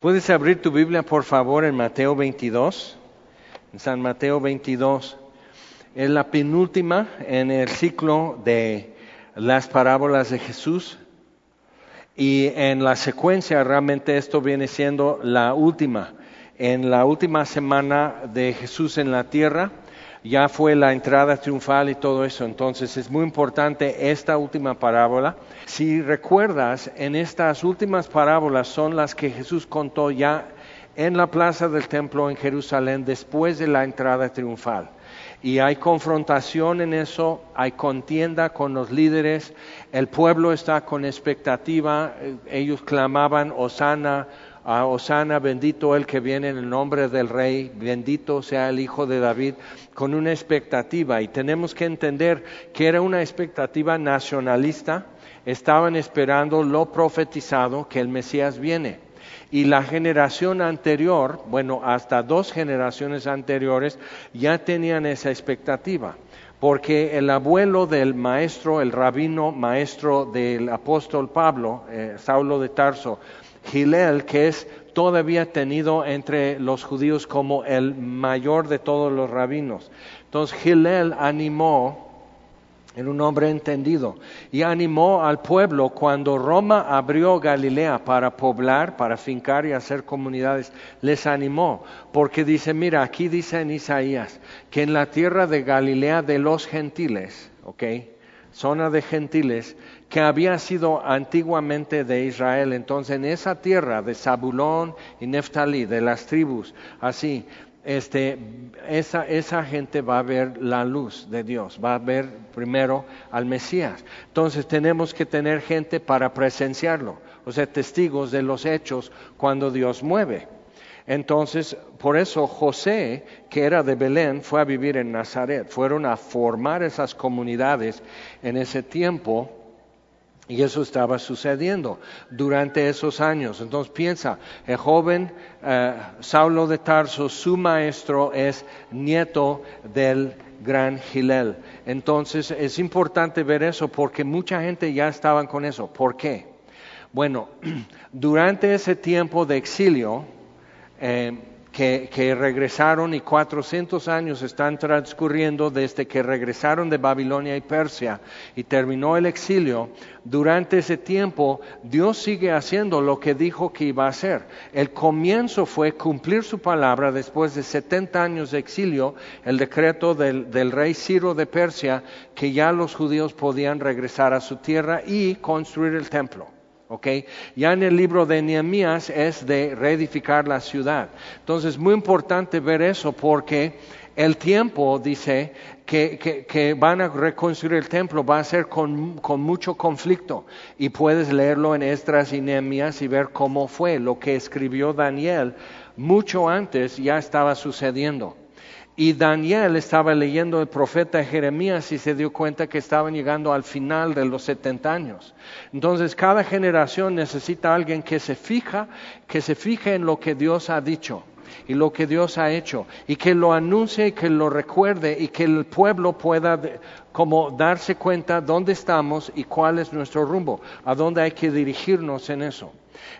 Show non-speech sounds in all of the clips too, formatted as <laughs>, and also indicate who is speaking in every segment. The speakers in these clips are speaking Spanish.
Speaker 1: Puedes abrir tu Biblia, por favor, en Mateo 22. En San Mateo 22. Es la penúltima en el ciclo de las parábolas de Jesús. Y en la secuencia realmente esto viene siendo la última. En la última semana de Jesús en la tierra ya fue la entrada triunfal y todo eso. Entonces es muy importante esta última parábola. Si recuerdas, en estas últimas parábolas son las que Jesús contó ya en la plaza del templo en Jerusalén después de la entrada triunfal. Y hay confrontación en eso, hay contienda con los líderes, el pueblo está con expectativa, ellos clamaban, Osana, a Osana, bendito el que viene en el nombre del Rey, bendito sea el Hijo de David, con una expectativa. Y tenemos que entender que era una expectativa nacionalista, estaban esperando lo profetizado, que el Mesías viene. Y la generación anterior, bueno, hasta dos generaciones anteriores, ya tenían esa expectativa porque el abuelo del maestro, el rabino maestro del apóstol Pablo, eh, Saulo de Tarso, Gilel, que es todavía tenido entre los judíos como el mayor de todos los rabinos. Entonces Gilel animó, era un hombre entendido, y animó al pueblo cuando Roma abrió Galilea para poblar, para fincar y hacer comunidades, les animó, porque dice, mira, aquí dice en Isaías, que en la tierra de Galilea de los gentiles, ¿ok? Zona de gentiles, que había sido antiguamente de Israel. Entonces, en esa tierra de Zabulón y Neftalí, de las tribus, así, este, esa, esa gente va a ver la luz de Dios, va a ver primero al Mesías. Entonces, tenemos que tener gente para presenciarlo, o sea, testigos de los hechos cuando Dios mueve. Entonces, por eso José, que era de Belén, fue a vivir en Nazaret. Fueron a formar esas comunidades en ese tiempo y eso estaba sucediendo durante esos años. Entonces piensa, el joven eh, Saulo de Tarso, su maestro es nieto del gran Gilel. Entonces es importante ver eso porque mucha gente ya estaba con eso. ¿Por qué? Bueno, <clears throat> durante ese tiempo de exilio, eh, que, regresaron y 400 años están transcurriendo desde que regresaron de Babilonia y Persia y terminó el exilio. Durante ese tiempo Dios sigue haciendo lo que dijo que iba a hacer. El comienzo fue cumplir su palabra después de 70 años de exilio, el decreto del, del rey Ciro de Persia, que ya los judíos podían regresar a su tierra y construir el templo. Ya en el libro de Nehemías es de reedificar la ciudad. Entonces, es muy importante ver eso porque el tiempo dice que, van a reconstruir el templo va a ser con, con, mucho conflicto y puedes leerlo en Esdras y Nehemías y ver cómo fue lo que escribió Daniel mucho antes ya estaba sucediendo. Y Daniel estaba leyendo el profeta Jeremías y se dio cuenta que estaban llegando al final de los 70 años. Entonces cada generación necesita alguien que se fija, que se fije en lo que Dios ha dicho y lo que Dios ha hecho y que lo anuncie y que lo recuerde y que el pueblo pueda como darse cuenta dónde estamos y cuál es nuestro rumbo, a dónde hay que dirigirnos en eso.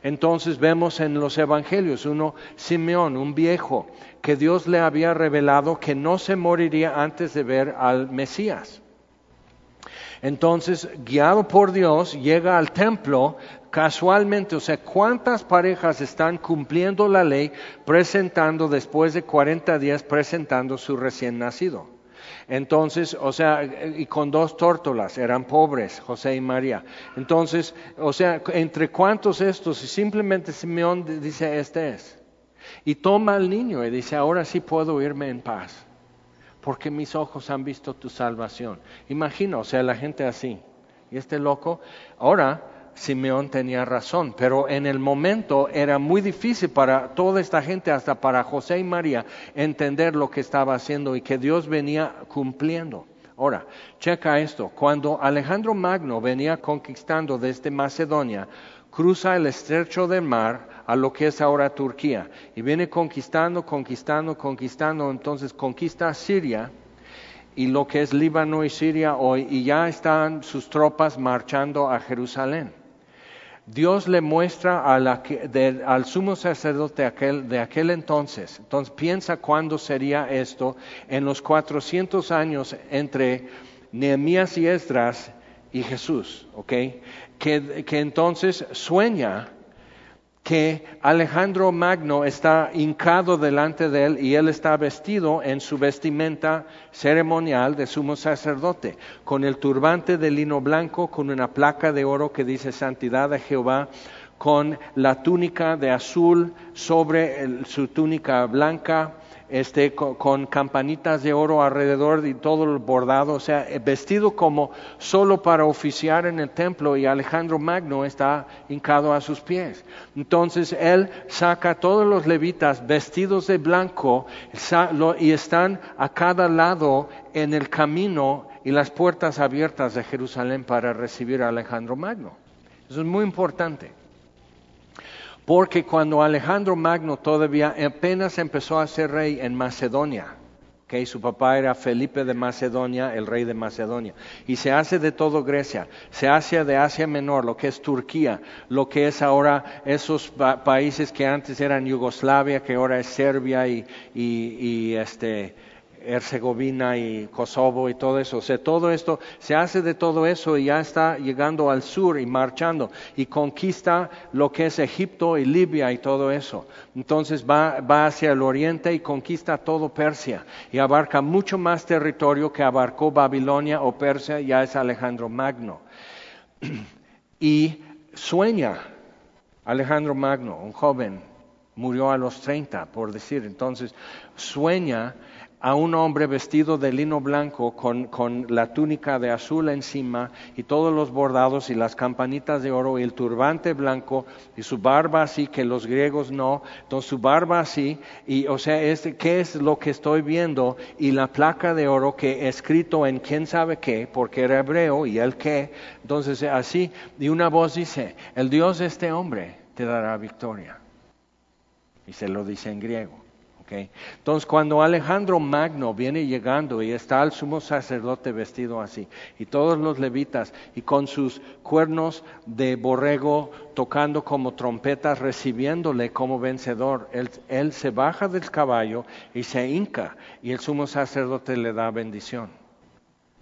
Speaker 1: Entonces vemos en los evangelios uno, Simeón, un viejo, que Dios le había revelado que no se moriría antes de ver al Mesías. Entonces, guiado por Dios, llega al templo casualmente, o sea, ¿cuántas parejas están cumpliendo la ley presentando después de 40 días, presentando su recién nacido? Entonces, o sea, y con dos tórtolas, eran pobres, José y María. Entonces, o sea, entre cuántos estos, y simplemente Simeón dice, este es. Y toma al niño y dice, ahora sí puedo irme en paz, porque mis ojos han visto tu salvación. Imagina, o sea, la gente así. Y este loco, ahora Simeón tenía razón, pero en el momento era muy difícil para toda esta gente, hasta para José y María, entender lo que estaba haciendo y que Dios venía cumpliendo. Ahora, checa esto, cuando Alejandro Magno venía conquistando desde Macedonia, cruza el estrecho del mar a lo que es ahora Turquía y viene conquistando, conquistando, conquistando, entonces conquista Siria y lo que es Líbano y Siria hoy y ya están sus tropas marchando a Jerusalén. Dios le muestra al sumo sacerdote aquel, de aquel entonces. Entonces piensa cuándo sería esto en los 400 años entre Nehemías y Esdras y Jesús, ¿ok? Que, que entonces sueña que Alejandro Magno está hincado delante de él y él está vestido en su vestimenta ceremonial de sumo sacerdote, con el turbante de lino blanco, con una placa de oro que dice Santidad de Jehová, con la túnica de azul sobre su túnica blanca, este, con, campanitas de oro alrededor y todo el bordado, o sea, eh, vestido como solo para oficiar en el templo y Alejandro Magno está hincado a sus pies. Entonces él saca a todos los levitas vestidos de blanco y están a cada lado en el camino y las puertas abiertas de Jerusalén para recibir a Alejandro Magno. Eso es muy importante. Porque cuando Alejandro Magno todavía apenas empezó a ser rey en Macedonia, que su papá era Felipe de Macedonia, el rey de Macedonia, y se hace de todo Grecia, se hace de Asia Menor, lo que es Turquía, lo que es ahora esos países que antes eran Yugoslavia, que ahora es Serbia y, y este, Herzegovina y Kosovo y todo eso. O sea, todo esto se hace de todo eso y ya está llegando al sur y marchando y conquista lo que es Egipto y Libia y todo eso. Entonces va, va hacia el oriente y conquista todo Persia y abarca mucho más territorio que abarcó Babilonia o Persia, ya es Alejandro Magno. <clears throat> y sueña Alejandro Magno, un joven, murió a los 30, por decir. Entonces, sueña a un hombre vestido de lino blanco con, la túnica de azul encima y todos los bordados y las campanitas de oro y el turbante blanco y su barba así que los griegos no, entonces su barba así y o sea, ¿qué es lo que estoy viendo? Y la placa de oro que escrito en quién sabe qué, porque era hebreo y el qué, entonces así, y una voz dice, el Dios de este hombre te dará victoria. Y se lo dice en griego. Entonces, cuando Alejandro Magno viene llegando y está el sumo sacerdote vestido así, y todos los levitas, y con sus cuernos de borrego tocando como trompetas, recibiéndole como vencedor, él, él se baja del caballo y se hinca, y el sumo sacerdote le da bendición.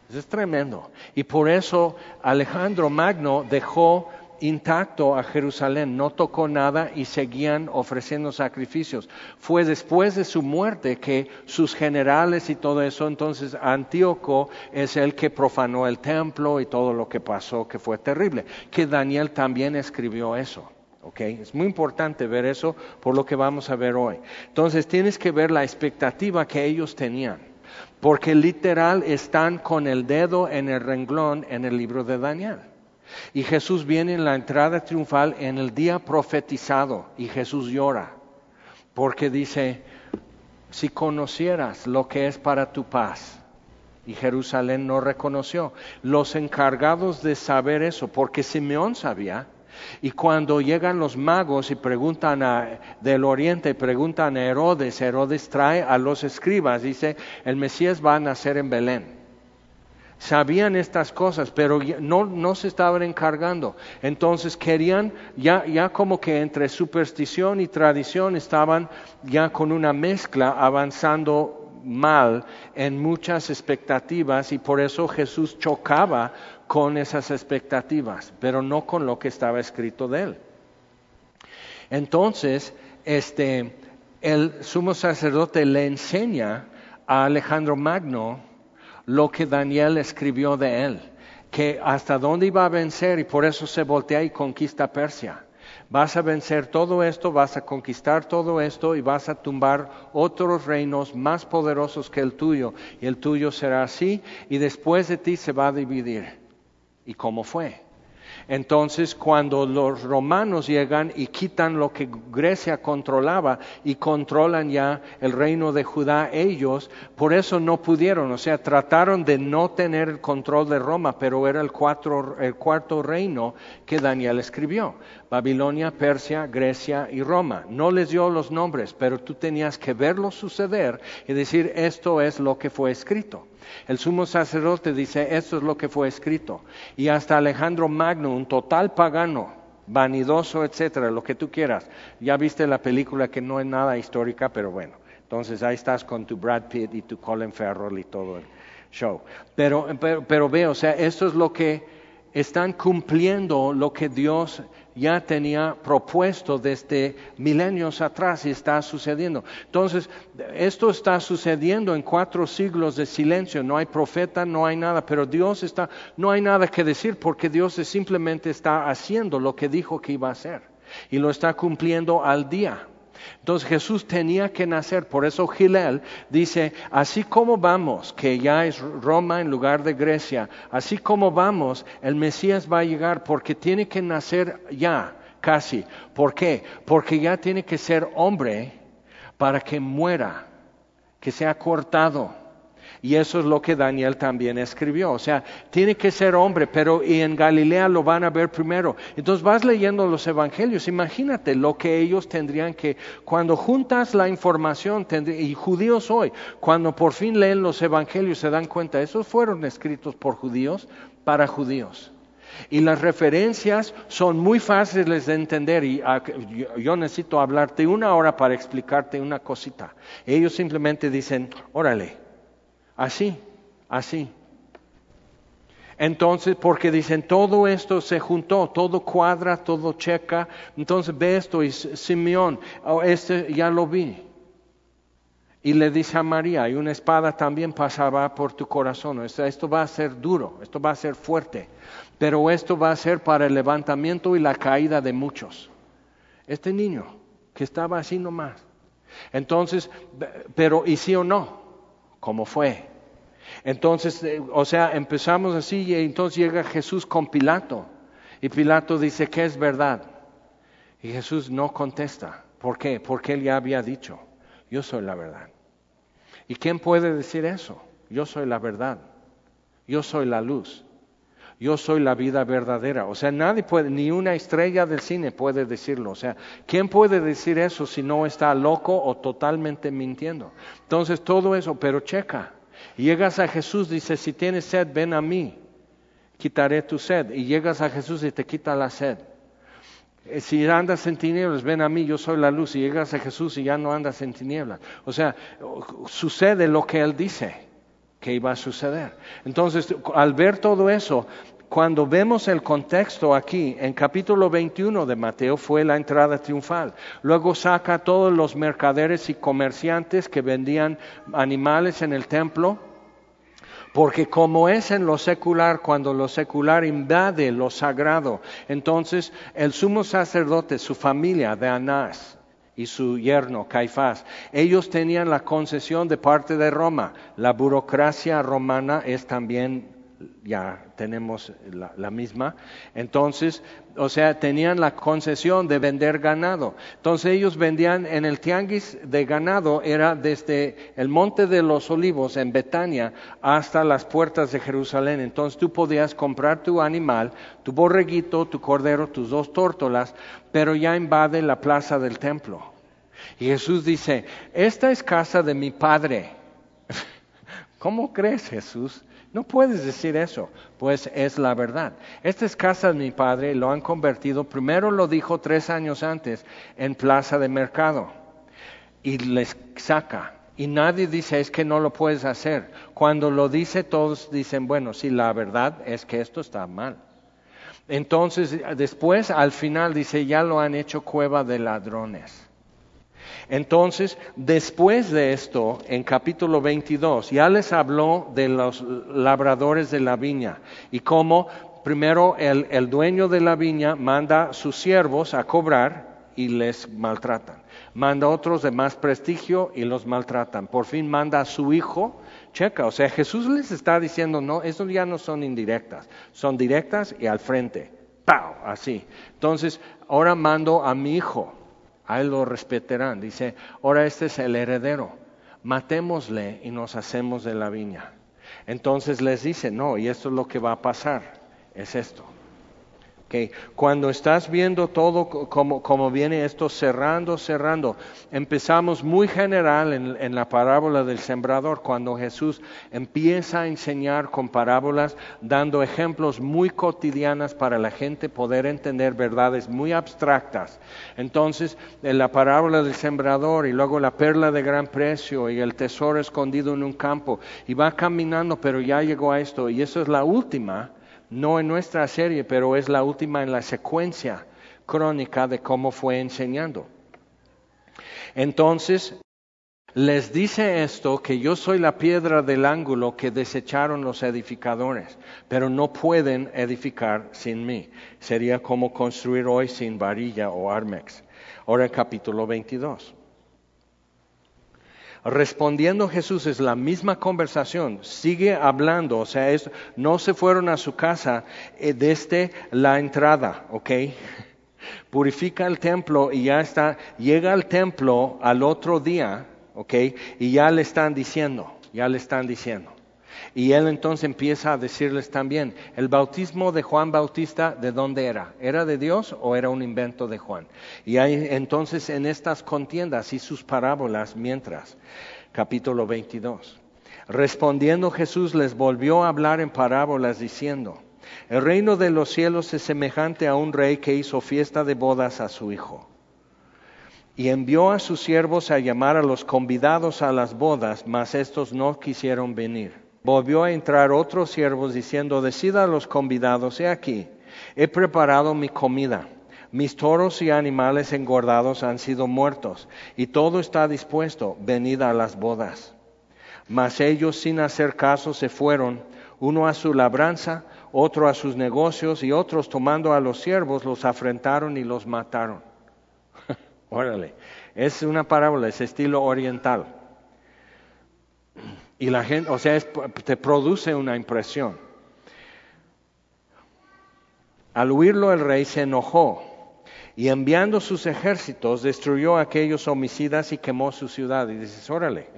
Speaker 1: Eso es tremendo. Y por eso Alejandro Magno dejó intacto a Jerusalén, no tocó nada y seguían ofreciendo sacrificios. Fue después de su muerte que sus generales y todo eso, entonces Antíoco es el que profanó el templo y todo lo que pasó, que fue terrible, que Daniel también escribió eso. Okay. Es muy importante ver eso por lo que vamos a ver hoy. Entonces tienes que ver la expectativa que ellos tenían, porque literal están con el dedo en el renglón en el libro de Daniel. Y Jesús viene en la entrada triunfal en el día profetizado y Jesús llora porque dice, si conocieras lo que es para tu paz, y Jerusalén no reconoció. Los encargados de saber eso, porque Simeón sabía, y cuando llegan los magos y preguntan del oriente, preguntan a Herodes, Herodes trae a los escribas, dice, el Mesías va a nacer en Belén sabían estas cosas, pero no, se estaban encargando. Entonces querían, ya, ya como que entre superstición y tradición estaban ya con una mezcla avanzando mal en muchas expectativas y por eso Jesús chocaba con esas expectativas, pero no con lo que estaba escrito de él. Entonces, este, el sumo sacerdote le enseña a Alejandro Magno lo que Daniel escribió de él, que hasta dónde iba a vencer y por eso se voltea y conquista Persia. Vas a vencer todo esto, vas a conquistar todo esto y vas a tumbar otros reinos más poderosos que el tuyo. Y el tuyo será así y después de ti se va a dividir. ¿Y cómo fue? Entonces, cuando los romanos llegan y quitan lo que Grecia controlaba y controlan ya el reino de Judá ellos, por eso no pudieron, o sea, trataron de no tener el control de Roma, pero era el, el cuarto reino que Daniel escribió. Babilonia, Persia, Grecia y Roma. No les dio los nombres, pero tú tenías que verlo suceder y decir, esto es lo que fue escrito. El sumo sacerdote dice, esto es lo que fue escrito. Y hasta Alejandro Magno, un total pagano, vanidoso, etcétera, lo que tú quieras. Ya viste la película que no es nada histórica, pero bueno. Entonces ahí estás con tu Brad Pitt y tu Colin Farrell y todo el show. Pero, pero, ve, o sea, esto es lo que están cumpliendo lo que Dios ya tenía propuesto desde milenios atrás y está sucediendo. Entonces, esto está sucediendo en cuatro siglos de silencio. No hay profeta, no hay nada, pero Dios está, no hay nada que decir porque Dios simplemente está haciendo lo que dijo que iba a hacer y lo está cumpliendo al día. Entonces Jesús tenía que nacer, por eso Gilel dice, así como vamos, que ya es Roma en lugar de Grecia, así como vamos, el Mesías va a llegar porque tiene que nacer ya, casi. ¿Por qué? Porque ya tiene que ser hombre para que muera, que sea cortado y eso es lo que Daniel también escribió. O sea, tiene que ser hombre, pero y en Galilea lo van a ver primero. Entonces vas leyendo los evangelios, imagínate lo que ellos tendrían que, cuando juntas la información, y judíos hoy, cuando por fin leen los evangelios se dan cuenta, esos fueron escritos por judíos para judíos. Y las referencias son muy fáciles de entender y ah, yo necesito hablarte una hora para explicarte una cosita. Ellos simplemente dicen, órale, Así, así. Entonces, porque dicen, todo esto se juntó, todo cuadra, todo checa. Entonces ve esto y Simeón, oh, este ya lo vi. Y le dice a María, y una espada también pasará por tu corazón. Esto va a ser duro, esto va a ser fuerte, pero esto va a ser para el levantamiento y la caída de muchos. Este niño que estaba así nomás. Entonces, pero ¿y sí o no? ¿Cómo fue? Entonces, eh, o sea, empezamos así y entonces llega Jesús con Pilato. Y Pilato dice que es verdad. Y Jesús no contesta. ¿Por qué? Porque él ya había dicho, yo soy la verdad. ¿Y quién puede decir eso? Yo soy la verdad. Yo soy la luz. Yo soy la vida verdadera. O sea, nadie puede, ni una estrella del cine puede decirlo. O sea, ¿quién puede decir eso si no está loco o totalmente mintiendo? Entonces, todo eso, pero checa, llegas a Jesús, dice, si tienes sed, ven a mí, quitaré tu sed. Y llegas a Jesús y te quita la sed. Eh, si andas en tinieblas, ven a mí, yo soy la luz. Y llegas a Jesús y ya no andas en tinieblas. O sea, sucede lo que Él dice iba a suceder. Entonces, al ver todo eso, cuando vemos el contexto aquí, en capítulo 21 de Mateo fue la entrada triunfal. Luego saca a todos los mercaderes y comerciantes que vendían animales en el templo, porque como es en lo secular, cuando lo secular invade lo sagrado, entonces el sumo sacerdote, su familia de Anás, y su yerno, Caifás. Ellos tenían la concesión de parte de Roma. La burocracia romana es también ya tenemos la, misma. Entonces, o sea, tenían la concesión de vender ganado. Entonces ellos vendían en el tianguis de ganado, era desde el monte de los olivos en Betania hasta las puertas de Jerusalén. Entonces tú podías comprar tu animal, tu borreguito, tu cordero, tus dos tórtolas, pero ya invade la plaza del templo. Y Jesús dice, esta es casa de mi padre. <laughs> ¿Cómo crees, Jesús? No puedes decir eso, pues es la verdad. Esta es casa de mi padre, lo han convertido, primero lo dijo tres años antes, en plaza de mercado. Y les saca. Y nadie dice, es que no lo puedes hacer. Cuando lo dice, todos dicen, bueno, sí, la verdad es que esto está mal. Entonces, después, al final, dice, ya lo han hecho cueva de ladrones. Entonces, después de esto, en capítulo 22, ya les habló de los labradores de la viña y cómo primero el, dueño de la viña manda sus siervos a cobrar y les maltratan. Manda a otros de más prestigio y los maltratan. Por fin manda a su hijo. Checa, o sea, Jesús les está diciendo, no, eso ya no son indirectas, son directas y al frente. ¡Pau! Así. Entonces, ahora mando a mi hijo a él lo respetarán. Dice, ahora este es el heredero, matémosle y nos hacemos de la viña. Entonces les dice, no, y esto es lo que va a pasar, es esto. Okay. Cuando estás viendo todo como, como, viene esto cerrando, cerrando, empezamos muy general en, en, la parábola del sembrador, cuando Jesús empieza a enseñar con parábolas, dando ejemplos muy cotidianas para la gente poder entender verdades muy abstractas. Entonces, en la parábola del sembrador y luego la perla de gran precio y el tesoro escondido en un campo, y va caminando, pero ya llegó a esto, y eso es la última no en nuestra serie, pero es la última en la secuencia crónica de cómo fue enseñando. Entonces, les dice esto, que yo soy la piedra del ángulo que desecharon los edificadores, pero no pueden edificar sin mí. Sería como construir hoy sin varilla o armex. Ahora el capítulo 22. Respondiendo Jesús es la misma conversación, sigue hablando, o sea, no se fueron a su casa eh, desde la entrada, ¿ok? <laughs> Purifica el templo y ya está, llega al templo al otro día, ¿ok? Y ya le están diciendo, ya le están diciendo. Y él entonces empieza a decirles también, el bautismo de Juan Bautista, ¿de dónde era? ¿Era de Dios o era un invento de Juan? Y hay entonces en estas contiendas y sus parábolas, mientras, capítulo 22. Respondiendo Jesús les volvió a hablar en parábolas diciendo, el reino de los cielos es semejante a un rey que hizo fiesta de bodas a su hijo. Y envió a sus siervos a llamar a los convidados a las bodas, mas estos no quisieron venir. Volvió a entrar otros siervos diciendo, decida a los convidados, he aquí, he preparado mi comida. Mis toros y animales engordados han sido muertos, y todo está dispuesto, venid a las bodas. Mas ellos sin hacer caso se fueron, uno a su labranza, otro a sus negocios, y otros tomando a los siervos los afrentaron y los mataron. <laughs> Órale, es una parábola, es estilo oriental. Y la gente, o sea, te produce una impresión. Al oírlo el rey se enojó y enviando sus ejércitos destruyó aquellos homicidas y quemó su ciudad. Y dices, órale,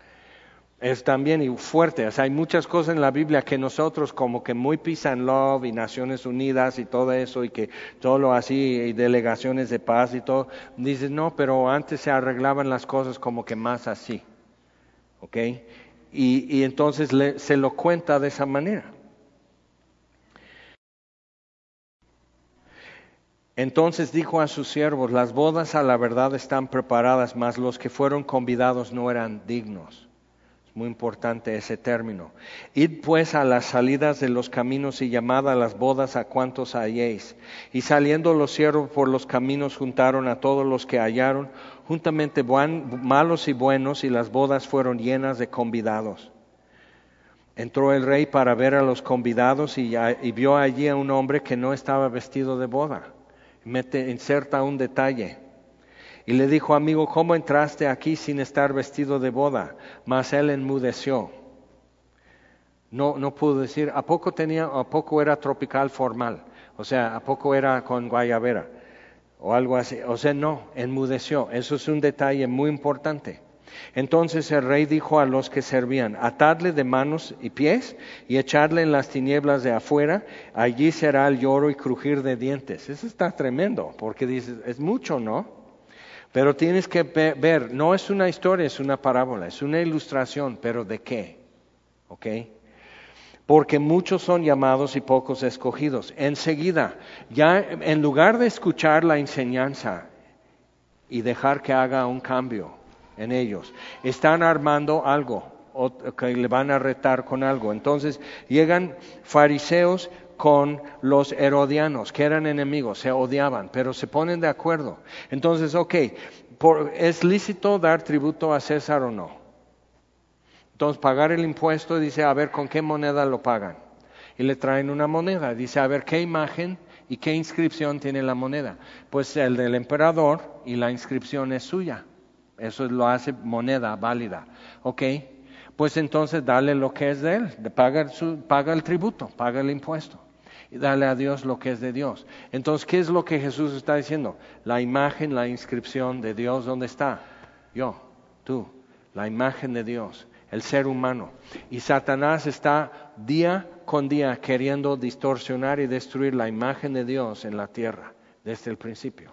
Speaker 1: <laughs> es también fuerte. O sea, hay muchas cosas en la Biblia que nosotros como que muy peace and love y Naciones Unidas y todo eso y que todo lo así y delegaciones de paz y todo. Dices, no, pero antes se arreglaban las cosas como que más así. ¿Ok? Y, entonces se lo cuenta de esa manera. Entonces dijo a sus siervos, las bodas a la verdad están preparadas, mas los que fueron convidados no eran dignos. Es muy importante ese término. Id pues a las salidas de los caminos y llamad a las bodas a cuantos halléis. Y saliendo los siervos por los caminos juntaron a todos los que hallaron, juntamente malos y buenos, y las bodas fueron llenas de convidados. Entró el rey para ver a los convidados y, vio allí a un hombre que no estaba vestido de boda. Mete, inserta un detalle. Y le dijo, amigo, ¿cómo entraste aquí sin estar vestido de boda? Mas él enmudeció. No, no pudo decir, ¿a poco tenía, a poco era tropical formal? O sea, ¿a poco era con guayabera? O algo así. O sea, no, enmudeció. Eso es un detalle muy importante. Entonces el rey dijo a los que servían, atadle de manos y pies y echarle en las tinieblas de afuera, allí será el lloro y crujir de dientes. Eso está tremendo, porque dices, es mucho, ¿no? Pero tienes que ver, no es una historia, es una parábola, es una ilustración, pero ¿de qué? ¿Ok? Porque muchos son llamados y pocos escogidos. Enseguida, ya en lugar de escuchar la enseñanza y dejar que haga un cambio en ellos, están armando algo o que le van a retar con algo. Entonces llegan fariseos con los herodianos, que eran enemigos, se odiaban, pero se ponen de acuerdo. Entonces, ok, ¿es lícito dar tributo a César o no? Entonces, pagar el impuesto, dice, a ver, ¿con qué moneda lo pagan? Y le traen una moneda. Dice, a ver, ¿qué imagen y qué inscripción tiene la moneda? Pues el del emperador y la inscripción es suya. Eso lo hace moneda válida. ¿Ok? Pues entonces dale lo que es de él. Paga, el tributo, paga el impuesto. Y dale a Dios lo que es de Dios. Entonces, ¿qué es lo que Jesús está diciendo? La imagen, la inscripción de Dios, ¿dónde está? Yo, tú, la imagen de Dios el ser humano. Y Satanás está día con día queriendo distorsionar y destruir la imagen de Dios en la tierra desde el principio.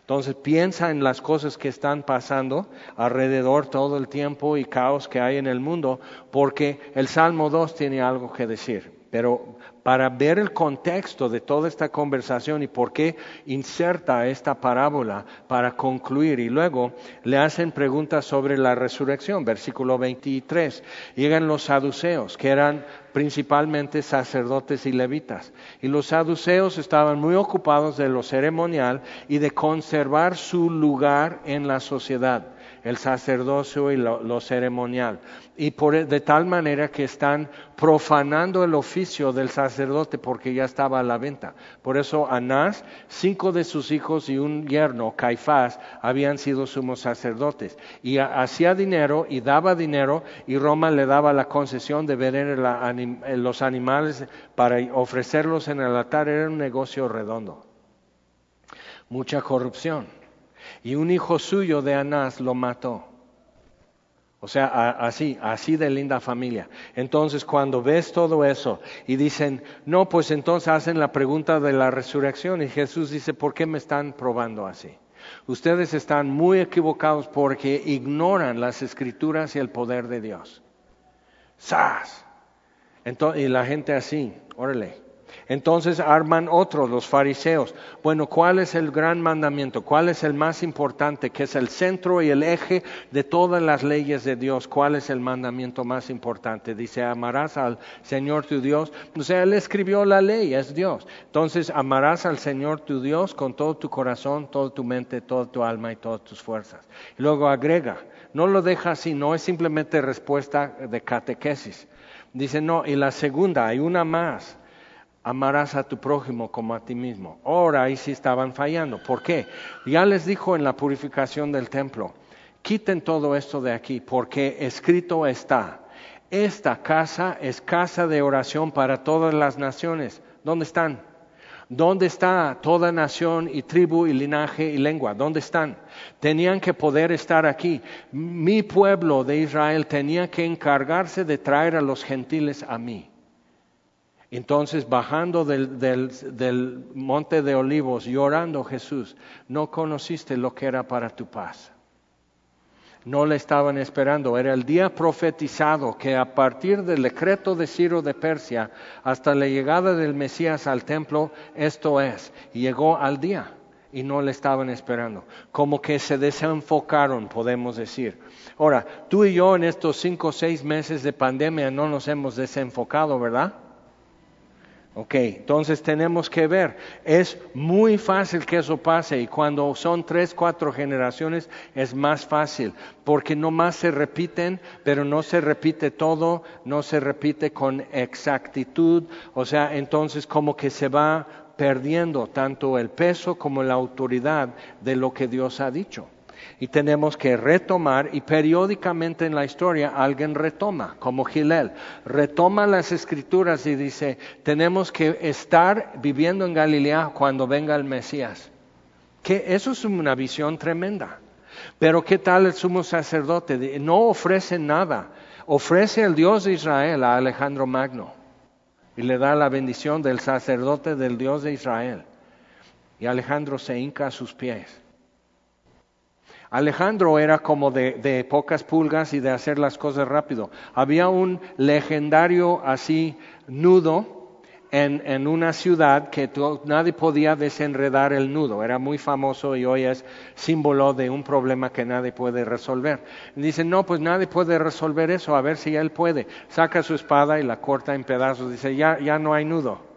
Speaker 1: Entonces piensa en las cosas que están pasando alrededor todo el tiempo y caos que hay en el mundo, porque el Salmo 2 tiene algo que decir. Pero para ver el contexto de toda esta conversación y por qué inserta esta parábola para concluir. Y luego le hacen preguntas sobre la resurrección, versículo 23. Llegan los saduceos, que eran principalmente sacerdotes y levitas. Y los saduceos estaban muy ocupados de lo ceremonial y de conservar su lugar en la sociedad el sacerdocio y lo, ceremonial. Y por, de tal manera que están profanando el oficio del sacerdote porque ya estaba a la venta. Por eso Anás, cinco de sus hijos y un yerno, Caifás, habían sido sumos sacerdotes. Y hacía dinero y daba dinero y Roma le daba la concesión de vender los animales para ofrecerlos en el altar. Era un negocio redondo. Mucha corrupción y un hijo suyo de Anás lo mató. O sea, así, así de linda familia. Entonces, cuando ves todo eso y dicen, no, pues entonces hacen la pregunta de la resurrección y Jesús dice, ¿por qué me están probando así? Ustedes están muy equivocados porque ignoran las escrituras y el poder de Dios. ¡Sas! Entonces, y la gente así, órale, entonces arman otros, los fariseos. Bueno, ¿cuál es el gran mandamiento? ¿Cuál es el más importante? Que es el centro y el eje de todas las leyes de Dios. ¿Cuál es el mandamiento más importante? Dice, amarás al Señor tu Dios. O sea, Él escribió la ley, es Dios. Entonces, amarás al Señor tu Dios con todo tu corazón, toda tu mente, toda tu alma y todas tus fuerzas. Y luego agrega, no lo deja así, no es simplemente respuesta de catequesis. Dice, no, y la segunda, hay una más amarás a tu prójimo como a ti mismo. Ahora ahí sí estaban fallando. ¿Por qué? Ya les dijo en la purificación del templo, quiten todo esto de aquí, porque escrito está, esta casa es casa de oración para todas las naciones. ¿Dónde están? ¿Dónde está toda nación y tribu y linaje y lengua? ¿Dónde están? Tenían que poder estar aquí. Mi pueblo de Israel tenía que encargarse de traer a los gentiles a mí. Entonces, bajando del, monte de olivos, llorando Jesús, no conociste lo que era para tu paz. No le estaban esperando. Era el día profetizado que a partir del decreto de Ciro de Persia hasta la llegada del Mesías al templo, esto es, llegó al día y no le estaban esperando. Como que se desenfocaron, podemos decir. Ahora, tú y yo en estos cinco o seis meses de pandemia no nos hemos desenfocado, ¿verdad? Ok, entonces tenemos que ver, es muy fácil que eso pase y cuando son tres, cuatro generaciones es más fácil, porque no más se repiten, pero no se repite todo, no se repite con exactitud, o sea, entonces como que se va perdiendo tanto el peso como la autoridad de lo que Dios ha dicho y tenemos que retomar y periódicamente en la historia alguien retoma, como Gilel, retoma las escrituras y dice, tenemos que estar viviendo en Galilea cuando venga el Mesías. Que eso es una visión tremenda. Pero ¿qué tal el sumo sacerdote? No ofrece nada, ofrece el Dios de Israel a Alejandro Magno y le da la bendición del sacerdote del Dios de Israel. Y Alejandro se hinca a sus pies Alejandro era como de, pocas pulgas y de hacer las cosas rápido. Había un legendario así nudo en, una ciudad que nadie podía desenredar el nudo. Era muy famoso y hoy es símbolo de un problema que nadie puede resolver. Dicen, no, pues nadie puede resolver eso, a ver si él puede. Saca su espada y la corta en pedazos. Dice, ya, ya no hay nudo.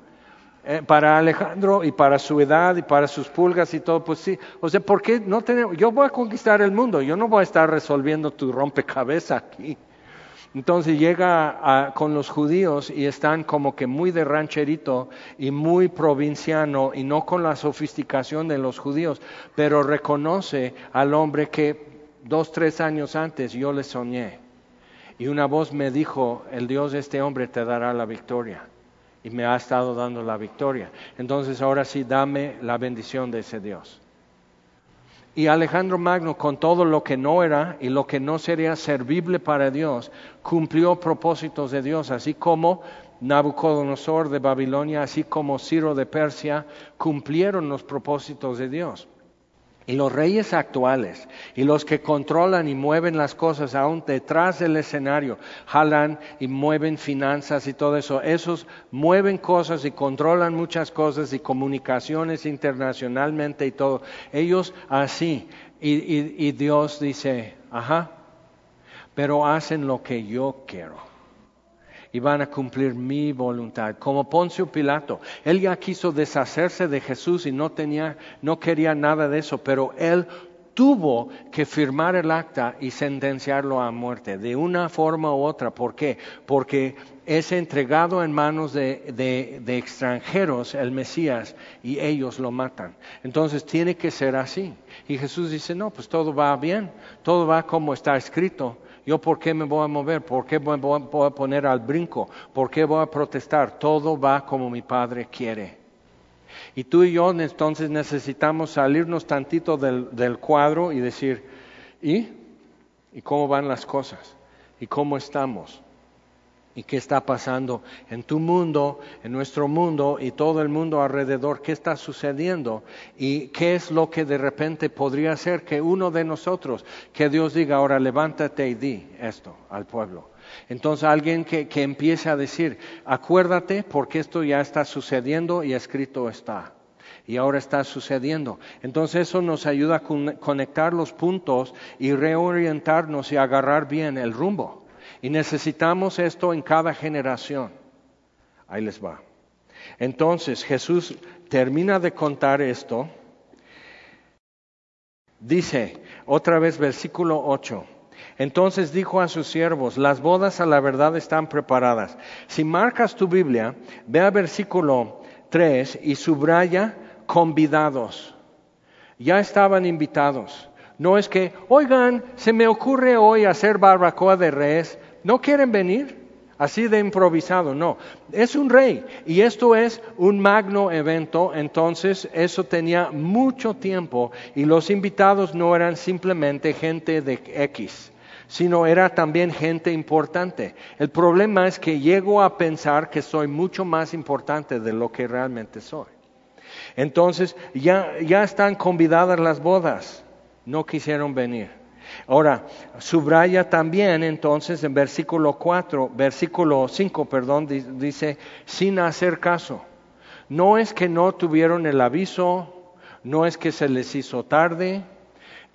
Speaker 1: Eh, para Alejandro y para su edad y para sus pulgas y todo, pues sí. O sea, ¿por qué no tenemos? Yo voy a conquistar el mundo, yo no voy a estar resolviendo tu rompecabezas aquí. Entonces llega con los judíos y están como que muy de rancherito y muy provinciano y no con la sofisticación de los judíos, pero reconoce al hombre que dos, tres años antes yo le soñé. Y una voz me dijo, el Dios de este hombre te dará la victoria y me ha estado dando la victoria. Entonces ahora sí, dame la bendición de ese Dios. Y Alejandro Magno, con todo lo que no era y lo que no sería servible para Dios, cumplió propósitos de Dios, así como Nabucodonosor de Babilonia, así como Ciro de Persia, cumplieron los propósitos de Dios. Y los reyes actuales y los que controlan y mueven las cosas aún detrás del escenario, jalan y mueven finanzas y todo eso, esos mueven cosas y controlan muchas cosas y comunicaciones internacionalmente y todo. Ellos así. Y, y Dios dice, ajá, pero hacen lo que yo quiero y van a cumplir mi voluntad. Como Poncio Pilato, él ya quiso deshacerse de Jesús y no tenía, no quería nada de eso, pero él tuvo que firmar el acta y sentenciarlo a muerte, de una forma u otra. ¿Por qué? Porque es entregado en manos de, de, extranjeros el Mesías y ellos lo matan. Entonces tiene que ser así. Y Jesús dice, no, pues todo va bien, todo va como está escrito. ¿Yo por qué me voy a mover? ¿Por qué me voy a poner al brinco? ¿Por qué voy a protestar? Todo va como mi Padre quiere. Y tú y yo entonces necesitamos salirnos tantito del, del cuadro y decir, ¿y? ¿Y cómo van las cosas? ¿Y cómo estamos? Y qué está pasando en tu mundo, en nuestro mundo y todo el mundo alrededor, qué está sucediendo y qué es lo que de repente podría ser que uno de nosotros, que Dios diga, ahora levántate y di esto al pueblo. Entonces alguien que, que empiece a decir, acuérdate porque esto ya está sucediendo y escrito está. Y ahora está sucediendo. Entonces eso nos ayuda a conectar los puntos y reorientarnos y agarrar bien el rumbo. Y necesitamos esto en cada generación. Ahí les va. Entonces Jesús termina de contar esto. Dice, otra vez versículo 8. Entonces dijo a sus siervos, las bodas a la verdad están preparadas. Si marcas tu Biblia, ve a versículo 3 y subraya convidados. Ya estaban invitados. No es que, oigan, se me ocurre hoy hacer barbacoa de res, no quieren venir así de improvisado, no. Es un rey y esto es un magno evento, entonces eso tenía mucho tiempo y los invitados no eran simplemente gente de X sino era también gente importante. El problema es que llego a pensar que soy mucho más importante de lo que realmente soy. Entonces ya, ya están convidadas las bodas, no quisieron venir. Ahora, subraya también entonces en versículo 4, versículo 5, perdón, dice, sin hacer caso. No es que no tuvieron el aviso, no es que se les hizo tarde,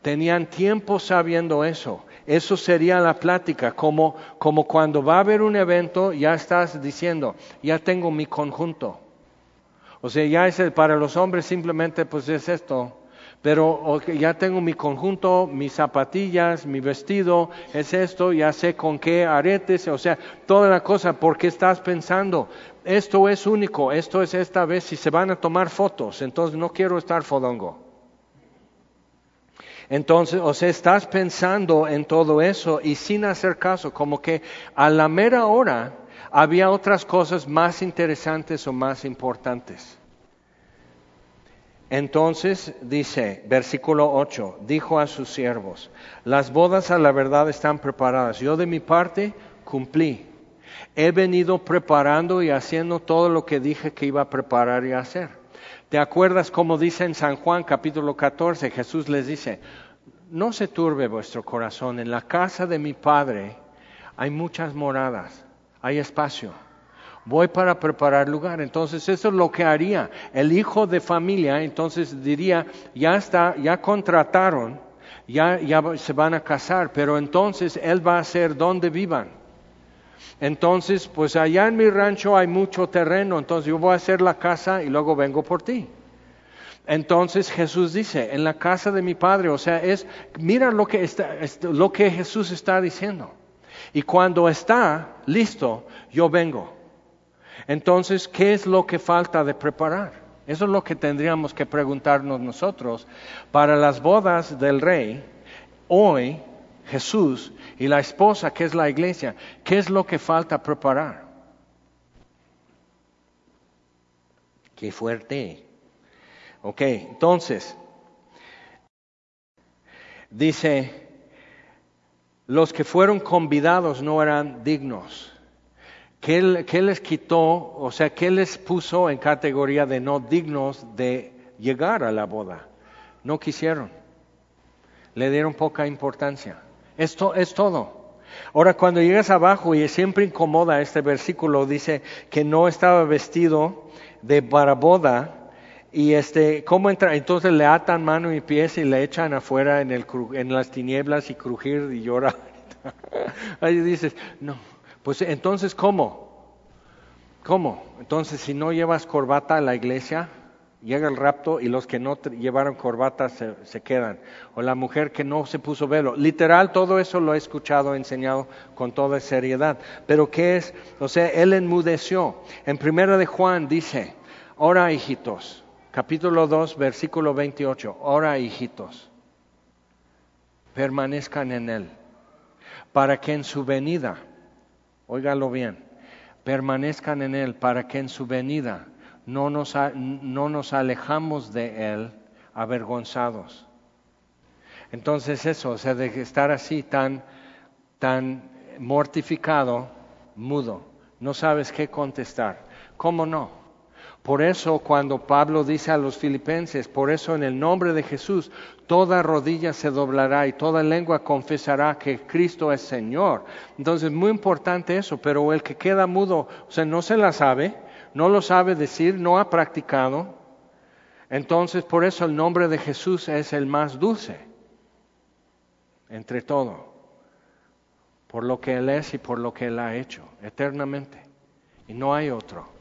Speaker 1: tenían tiempo sabiendo eso. Eso sería la plática, como, como cuando va a haber un evento, ya estás diciendo, ya tengo mi conjunto. O sea, ya es para los hombres simplemente pues es esto, pero ya tengo mi conjunto, mis zapatillas, mi vestido, es esto, ya sé con qué aretes, o sea, toda la cosa, porque estás pensando, esto es único, esto es esta vez, si se van a tomar fotos, entonces no quiero estar fodongo. Entonces, o sea, estás pensando en todo eso y sin hacer caso, como que a la mera hora había otras cosas más interesantes o más importantes. Entonces dice, versículo 8, dijo a sus siervos, las bodas a la verdad están preparadas. Yo de mi parte cumplí. He venido preparando y haciendo todo lo que dije que iba a preparar y hacer. ¿Te acuerdas como dice en San Juan capítulo 14? Jesús les dice, no se turbe vuestro corazón, en la casa de mi Padre hay muchas moradas, hay espacio voy para preparar lugar. Entonces eso es lo que haría el hijo de familia. Entonces diría, ya está, ya contrataron, ya, se van a casar, pero entonces él va a ser donde vivan. Entonces, pues allá en mi rancho hay mucho terreno, entonces yo voy a hacer la casa y luego vengo por ti. Entonces Jesús dice, en la casa de mi padre, o sea, es, mira lo que, está, lo que Jesús está diciendo. Y cuando está listo, yo vengo. Entonces, ¿qué es lo que falta de preparar? Eso es lo que tendríamos que preguntarnos nosotros. Para las bodas del rey, hoy Jesús y la esposa, que es la iglesia, ¿qué es lo que falta preparar? Qué fuerte. Ok, entonces, dice, los que fueron convidados no eran dignos. ¿Qué, les quitó, o sea, qué les puso en categoría de no dignos de llegar a la boda? No quisieron. Le dieron poca importancia. Esto es todo. Ahora, cuando llegas abajo y siempre incomoda este versículo, dice que no estaba vestido de para boda, y este, ¿cómo entra? Entonces le atan mano y pies y le echan afuera en, el, en las tinieblas y crujir y llorar. <laughs> Ahí dices, no, pues entonces, ¿cómo? ¿Cómo? Entonces, si no llevas corbata a la iglesia, llega el rapto y los que no llevaron corbata se, quedan. O la mujer que no se puso velo. Literal, todo eso lo he escuchado, enseñado con toda seriedad. Pero ¿qué es? O sea, él enmudeció. En primera de Juan dice, ora hijitos, capítulo 2, versículo 28, ora hijitos, permanezcan en Él, para que en su venida, óigalo bien, permanezcan en Él, para que en su venida no nos, no nos alejamos de Él avergonzados. Entonces eso, o sea, de estar así tan, tan mortificado, mudo, no sabes qué contestar. ¿Cómo no? Por eso cuando Pablo dice a los filipenses, por eso en el nombre de Jesús, toda rodilla se doblará y toda lengua confesará que Cristo es Señor. Entonces, muy importante eso, pero el que queda mudo, o sea, no se la sabe, no lo sabe decir, no ha practicado. Entonces, por eso el nombre de Jesús es el más dulce entre todo, por lo que Él es y por lo que Él ha hecho eternamente. Y no hay otro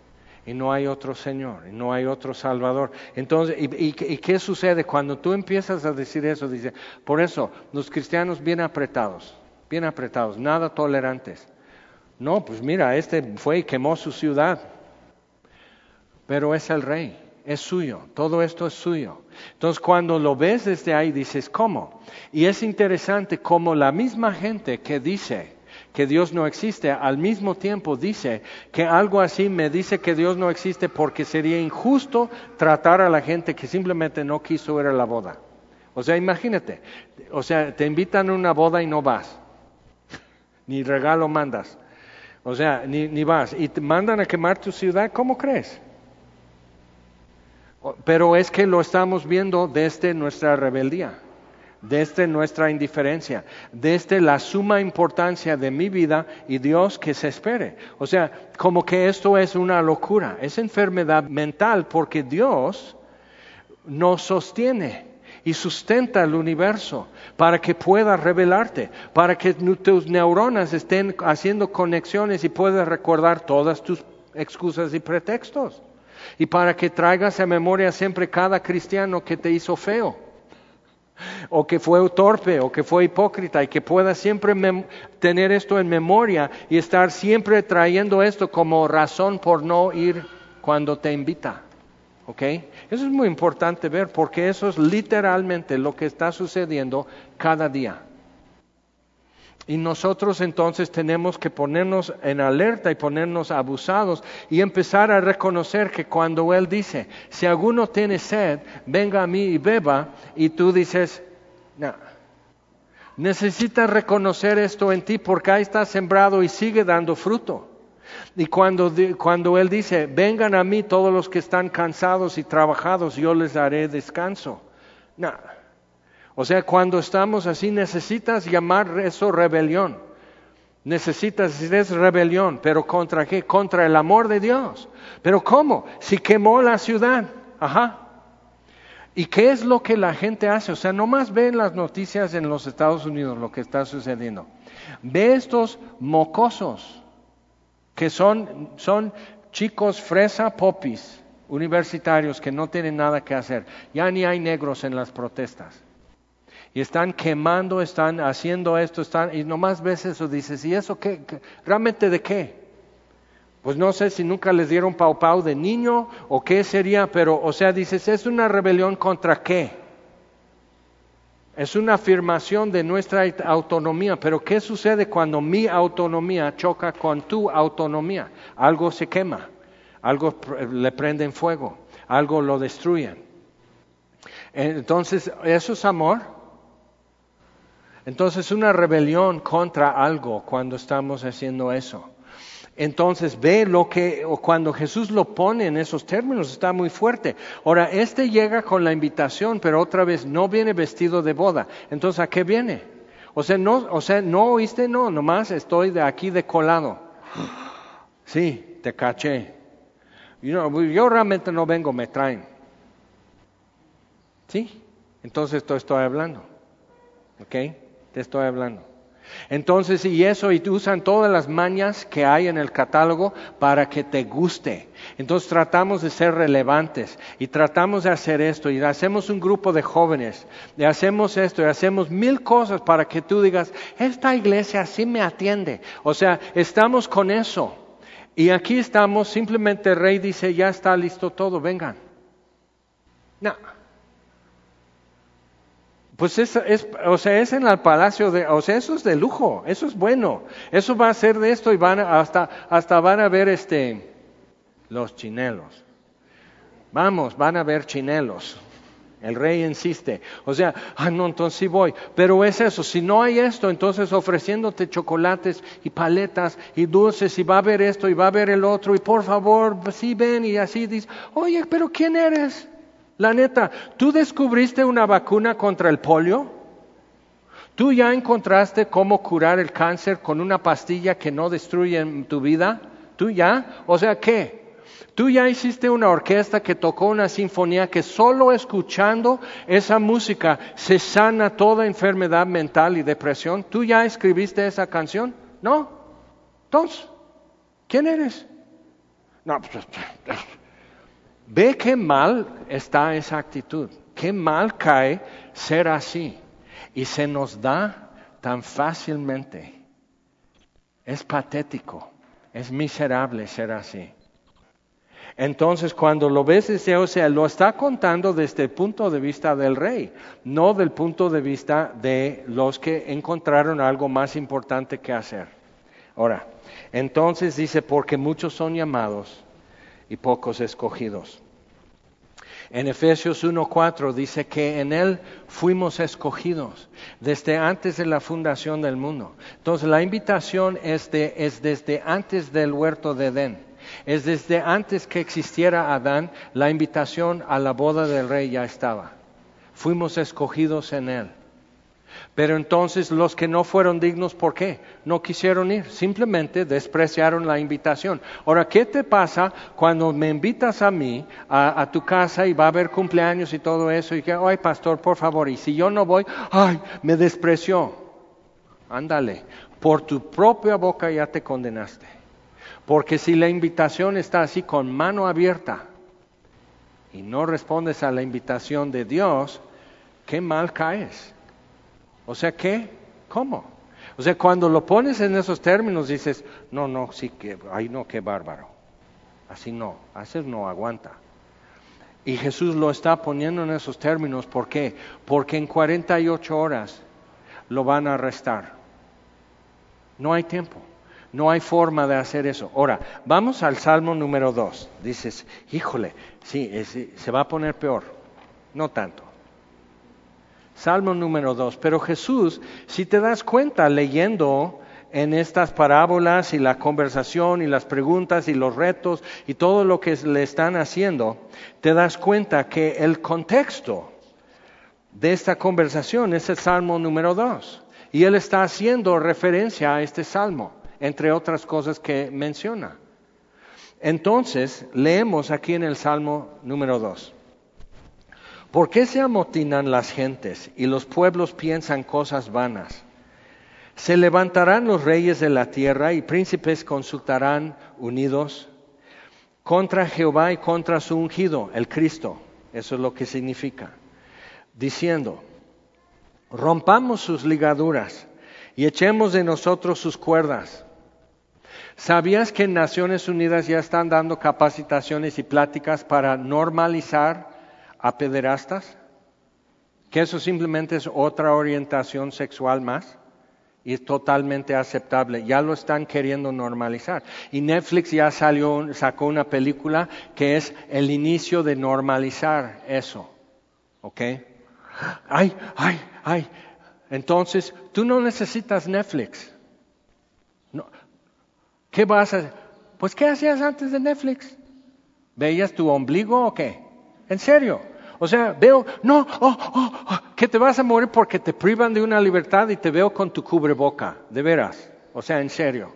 Speaker 1: y no hay otro Señor, y no hay otro Salvador. Entonces, ¿y, qué sucede cuando tú empiezas a decir eso? Dice, por eso, los cristianos bien apretados, bien apretados, nada tolerantes. No, pues mira, este fue y quemó su ciudad, pero es el rey, es suyo, todo esto es suyo. Entonces, cuando lo ves desde ahí, dices, ¿cómo? Y es interesante como la misma gente que dice, que Dios no existe, al mismo tiempo dice que algo así me dice que Dios no existe porque sería injusto tratar a la gente que simplemente no quiso ir a la boda. O sea, imagínate, o sea, te invitan a una boda y no vas, ni regalo mandas, o sea, ni, ni vas, y te mandan a quemar tu ciudad, ¿cómo crees? Pero es que lo estamos viendo desde nuestra rebeldía desde nuestra indiferencia, desde la suma importancia de mi vida y Dios que se espere. O sea, como que esto es una locura, es enfermedad mental porque Dios nos sostiene y sustenta el universo para que pueda revelarte, para que tus neuronas estén haciendo conexiones y puedas recordar todas tus excusas y pretextos. Y para que traigas a memoria siempre cada cristiano que te hizo feo o que fue torpe o que fue hipócrita y que pueda siempre tener esto en memoria y estar siempre trayendo esto como razón por no ir cuando te invita. ¿Ok? Eso es muy importante ver porque eso es literalmente lo que está sucediendo cada día. Y nosotros entonces tenemos que ponernos en alerta y ponernos abusados y empezar a reconocer que cuando Él dice, si alguno tiene sed, venga a mí y beba, y tú dices, no. Necesitas reconocer esto en ti porque ahí está sembrado y sigue dando fruto. Y cuando, cuando Él dice, vengan a mí todos los que están cansados y trabajados, yo les daré descanso. No. O sea, cuando estamos así, necesitas llamar eso rebelión. Necesitas, es rebelión, pero ¿contra qué? Contra el amor de Dios. Pero ¿cómo? Si quemó la ciudad. Ajá. ¿Y qué es lo que la gente hace? O sea, nomás ve las noticias en los Estados Unidos lo que está sucediendo. Ve estos mocosos, que son, son chicos fresa popis, universitarios que no tienen nada que hacer. Ya ni hay negros en las protestas y están quemando, están haciendo esto, están, y nomás ves eso, dices, ¿y eso qué? ¿Realmente de qué? Pues no sé si nunca les dieron pau pau de niño o qué sería, pero, o sea, dices, ¿es una rebelión contra qué? Es una afirmación de nuestra autonomía, pero ¿qué sucede cuando mi autonomía choca con tu autonomía? Algo se quema, algo le prende en fuego, algo lo destruyen. Entonces, ¿eso es amor? Entonces una rebelión contra algo cuando estamos haciendo eso. Entonces ve lo que, o cuando Jesús lo pone en esos términos, está muy fuerte. Ahora, este llega con la invitación, pero otra vez no viene vestido de boda. Entonces, ¿a qué viene? O sea, no, o sea, no oíste, no, nomás estoy de aquí de colado. Sí, te caché. yo realmente no vengo, me traen. ¿Sí? Entonces te estoy hablando. ¿Ok? Estoy hablando. Entonces, y eso, y usan todas las mañas que hay en el catálogo para que te guste. Entonces tratamos de ser relevantes y tratamos de hacer esto y hacemos un grupo de jóvenes y hacemos esto y hacemos mil cosas para que tú digas, esta iglesia sí me atiende. O sea, estamos con eso. Y aquí estamos, simplemente el rey dice, ya está listo todo, vengan. No. Pues es, es, o sea, es en el palacio de, o sea, eso es de lujo, eso es bueno, eso va a ser de esto y van hasta, hasta van a ver este, los chinelos. Vamos, van a ver chinelos. El rey insiste. O sea, ah, no, entonces sí voy. Pero es eso, si no hay esto, entonces ofreciéndote chocolates y paletas y dulces y va a haber esto y va a haber el otro y por favor, sí ven y así dices, oye, pero ¿quién eres? La neta, ¿tú descubriste una vacuna contra el polio? ¿Tú ya encontraste cómo curar el cáncer con una pastilla que no destruye tu vida? ¿Tú ya? O sea, ¿qué? Tú ya hiciste una orquesta que tocó una sinfonía que solo escuchando esa música se sana toda enfermedad mental y depresión. ¿Tú ya escribiste esa canción? No. Entonces, ¿quién eres? No, pues, Ve qué mal está esa actitud, qué mal cae ser así. Y se nos da tan fácilmente. Es patético, es miserable ser así. Entonces, cuando lo ves, o sea, lo está contando desde el punto de vista del rey, no del punto de vista de los que encontraron algo más importante que hacer. Ahora, entonces dice, porque muchos son llamados, y pocos escogidos. En Efesios 1.4 dice que en Él fuimos escogidos desde antes de la fundación del mundo. Entonces la invitación es, es desde antes del huerto de Edén. Es desde antes que existiera Adán, la invitación a la boda del rey ya estaba. Fuimos escogidos en Él. Pero entonces los que no fueron dignos, ¿por qué? No quisieron ir, simplemente despreciaron la invitación. Ahora, ¿qué te pasa cuando me invitas a mí, a, tu casa y va a haber cumpleaños y todo eso? Y que, ay, pastor, por favor, y si yo no voy, ay, me despreció. Ándale, por tu propia boca ya te condenaste. Porque si la invitación está así con mano abierta y no respondes a la invitación de Dios, qué mal caes. O sea, ¿qué? ¿Cómo? O sea, cuando lo pones en esos términos dices, no, no, sí que, ay no, qué bárbaro. Así no, así no aguanta. Y Jesús lo está poniendo en esos términos, ¿por qué? Porque en 48 horas lo van a arrestar. No hay tiempo, no hay forma de hacer eso. Ahora, vamos al Salmo número 2. Dices, híjole, sí, se va a poner peor. No tanto. Salmo número 2. Pero Jesús, si te das cuenta leyendo en estas parábolas y la conversación y las preguntas y los retos y todo lo que le están haciendo, te das cuenta que el contexto de esta conversación es el Salmo número 2. Y él está haciendo referencia a este Salmo, entre otras cosas que menciona. Entonces, leemos aquí en el Salmo número 2. ¿Por qué se amotinan las gentes y los pueblos piensan cosas vanas? Se levantarán los reyes de la tierra y príncipes consultarán unidos contra Jehová y contra su ungido, el Cristo. Eso es lo que significa. Diciendo, rompamos sus ligaduras y echemos de nosotros sus cuerdas. ¿Sabías que en Naciones Unidas ya están dando capacitaciones y pláticas para normalizar a pederastas, que eso simplemente es otra orientación sexual más y es totalmente aceptable. Ya lo están queriendo normalizar. Y Netflix ya salió, sacó una película que es el inicio de normalizar eso. ¿Ok? Ay, ay, ay. Entonces, tú no necesitas Netflix. No. ¿Qué vas a hacer? Pues, ¿qué hacías antes de Netflix? ¿Veías tu ombligo o qué? ¿En serio? O sea, veo, no, oh, oh, oh, que te vas a morir porque te privan de una libertad y te veo con tu cubreboca, de veras. O sea, en serio.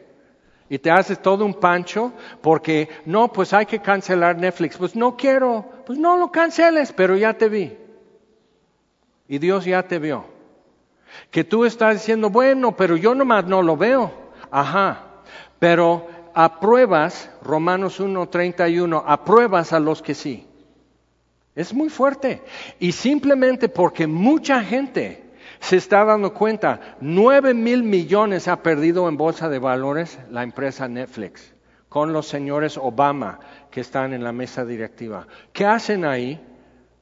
Speaker 1: Y te haces todo un pancho porque, no, pues hay que cancelar Netflix. Pues no quiero, pues no lo canceles, pero ya te vi. Y Dios ya te vio. Que tú estás diciendo, bueno, pero yo nomás no lo veo. Ajá. Pero apruebas, Romanos 1.31, apruebas a los que sí. Es muy fuerte. Y simplemente porque mucha gente se está dando cuenta, nueve mil millones ha perdido en bolsa de valores la empresa Netflix, con los señores Obama que están en la mesa directiva. ¿Qué hacen ahí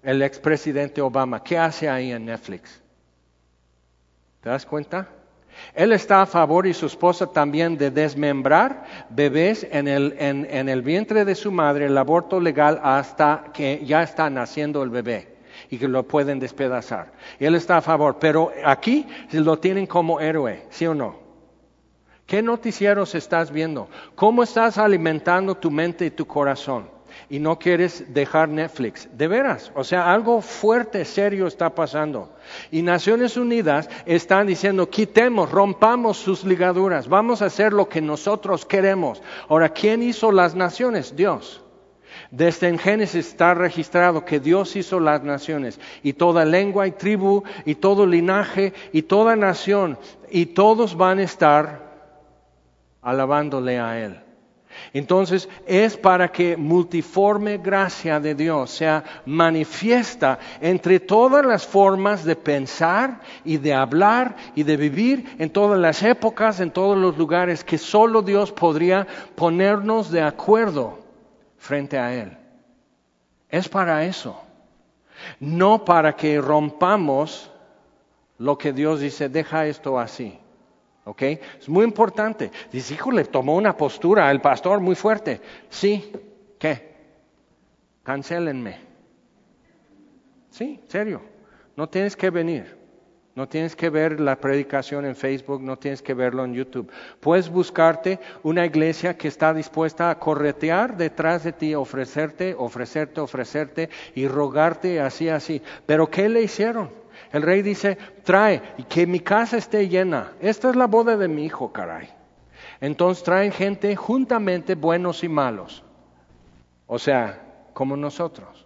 Speaker 1: el expresidente Obama? ¿Qué hace ahí en Netflix? ¿Te das cuenta? Él está a favor y su esposa también de desmembrar bebés en el, en, el vientre de su madre, el aborto legal hasta que ya está naciendo el bebé y que lo pueden despedazar. Él está a favor, pero aquí lo tienen como héroe, ¿sí o no? ¿Qué noticieros estás viendo? ¿Cómo estás alimentando tu mente y tu corazón? Y no quieres dejar Netflix. De veras, o sea, algo fuerte, serio está pasando. Y Naciones Unidas están diciendo, quitemos, rompamos sus ligaduras, vamos a hacer lo que nosotros queremos. Ahora, ¿quién hizo las naciones? Dios. Desde en Génesis está registrado que Dios hizo las naciones y toda lengua y tribu y todo linaje y toda nación y todos van a estar alabándole a Él. Entonces es para que multiforme gracia de Dios sea manifiesta entre todas las formas de pensar y de hablar y de vivir en todas las épocas, en todos los lugares, que solo Dios podría ponernos de acuerdo frente a Él. Es para eso, no para que rompamos lo que Dios dice, deja esto así. ¿Ok? Es muy importante. Dice, hijo, le tomó una postura al pastor muy fuerte. Sí, ¿qué? Cancélenme. Sí, serio. No tienes que venir. No tienes que ver la predicación en Facebook, no tienes que verlo en YouTube. Puedes buscarte una iglesia que está dispuesta a corretear detrás de ti, ofrecerte, ofrecerte, ofrecerte y rogarte así, así. Pero ¿qué le hicieron? El rey dice, trae, y que mi casa esté llena. Esta es la boda de mi hijo, caray. Entonces traen gente juntamente buenos y malos. O sea, como nosotros.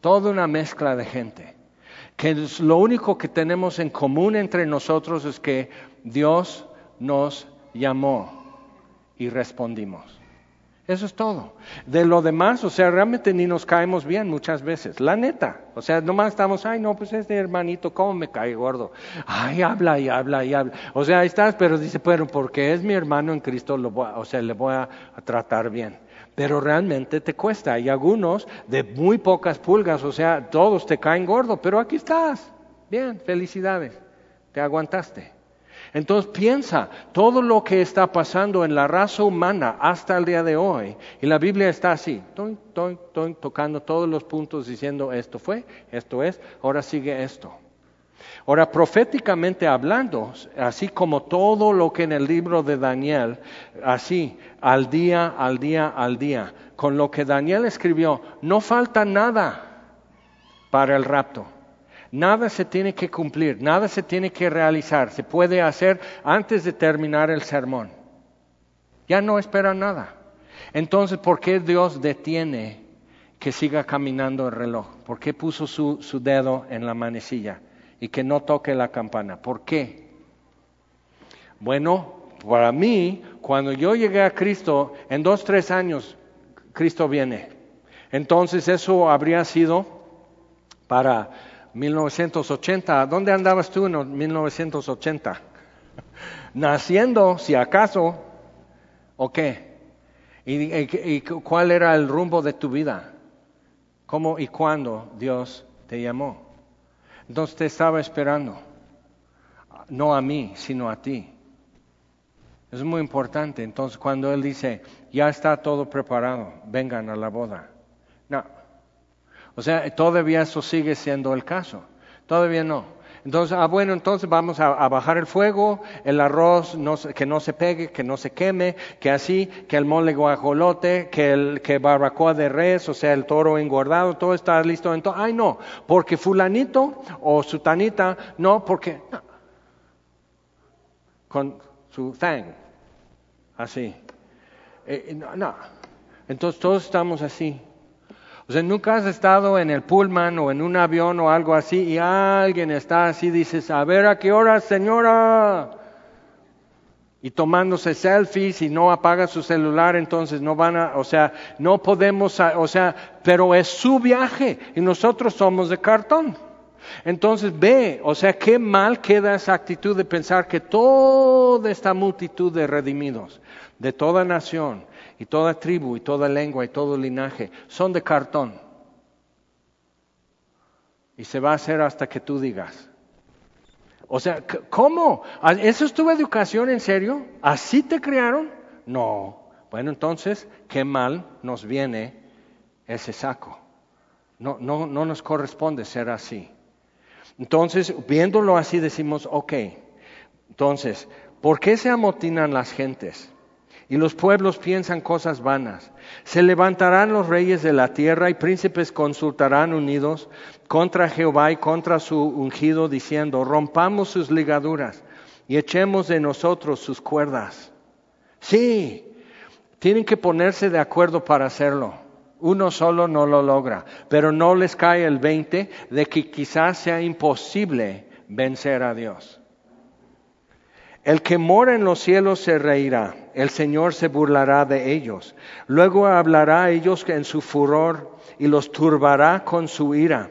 Speaker 1: Toda una mezcla de gente. Que lo único que tenemos en común entre nosotros es que Dios nos llamó y respondimos. Eso es todo. De lo demás, o sea, realmente ni nos caemos bien muchas veces. La neta. O sea, nomás estamos, ay, no, pues este hermanito, ¿cómo me cae gordo? Ay, habla y habla y habla. O sea, ahí estás, pero dice, pero porque es mi hermano en Cristo, lo voy o sea, le voy a, tratar bien. Pero realmente te cuesta. Hay algunos de muy pocas pulgas, o sea, todos te caen gordo, pero aquí estás. Bien, felicidades. Te aguantaste. Entonces piensa todo lo que está pasando en la raza humana hasta el día de hoy. Y la Biblia está así, tocando todos los puntos diciendo esto fue, esto es, ahora sigue esto. Ahora, proféticamente hablando, así como todo lo que en el libro de Daniel, así, al día, al día, al día, con lo que Daniel escribió, no falta nada para el rapto. Nada se tiene que cumplir, nada se tiene que realizar, se puede hacer antes de terminar el sermón. Ya no espera nada. Entonces, ¿por qué Dios detiene que siga caminando el reloj? ¿Por qué puso su, su dedo en la manecilla y que no toque la campana? ¿Por qué? Bueno, para mí, cuando yo llegué a Cristo, en dos, tres años, Cristo viene. Entonces eso habría sido para 1980. ¿Dónde andabas tú en 1980? <laughs> Naciendo, si acaso, ¿o qué? ¿Y, cuál era el rumbo de tu vida? ¿Cómo y cuándo Dios te llamó? Entonces te estaba esperando, no a mí, sino a ti. Es muy importante. Entonces cuando Él dice, ya está todo preparado, vengan a la boda. No, o sea, todavía eso sigue siendo el caso. Todavía no. Entonces, ah, bueno, entonces vamos a, bajar el fuego, el arroz que no se pegue, que no se queme, que así, que el mole guajolote, que el que barbacoa de res, o sea, el toro engordado, todo está listo. Entonces, ay no, porque fulanito o sutanita, no, porque con su thang, así. Eh, no, no, entonces todos estamos así. Sea, nunca has estado en el pullman o en un avión o algo así y alguien está así, dices, a ver a qué hora, señora. Y tomándose selfies y no apaga su celular, entonces no van a, o sea, no podemos, o sea, pero es su viaje y nosotros somos de cartón. Entonces ve, o sea, qué mal queda esa actitud de pensar que toda esta multitud de redimidos, de toda nación, y toda tribu y toda lengua y todo linaje son de cartón. Y se va a hacer hasta que tú digas. O sea, ¿cómo? ¿Eso es tu educación en serio? ¿Así te criaron? No. Bueno, entonces, qué mal nos viene ese saco. No, no, no nos corresponde ser así. Entonces, viéndolo así, decimos, ok, entonces, ¿por qué se amotinan las gentes? Y los pueblos piensan cosas vanas. Se levantarán los reyes de la tierra y príncipes consultarán unidos contra Jehová y contra su ungido, diciendo, rompamos sus ligaduras y echemos de nosotros sus cuerdas. Sí, tienen que ponerse de acuerdo para hacerlo. Uno solo no lo logra, pero no les cae el 20 de que quizás sea imposible vencer a Dios. El que mora en los cielos se reirá, el Señor se burlará de ellos. Luego hablará a ellos en su furor y los turbará con su ira.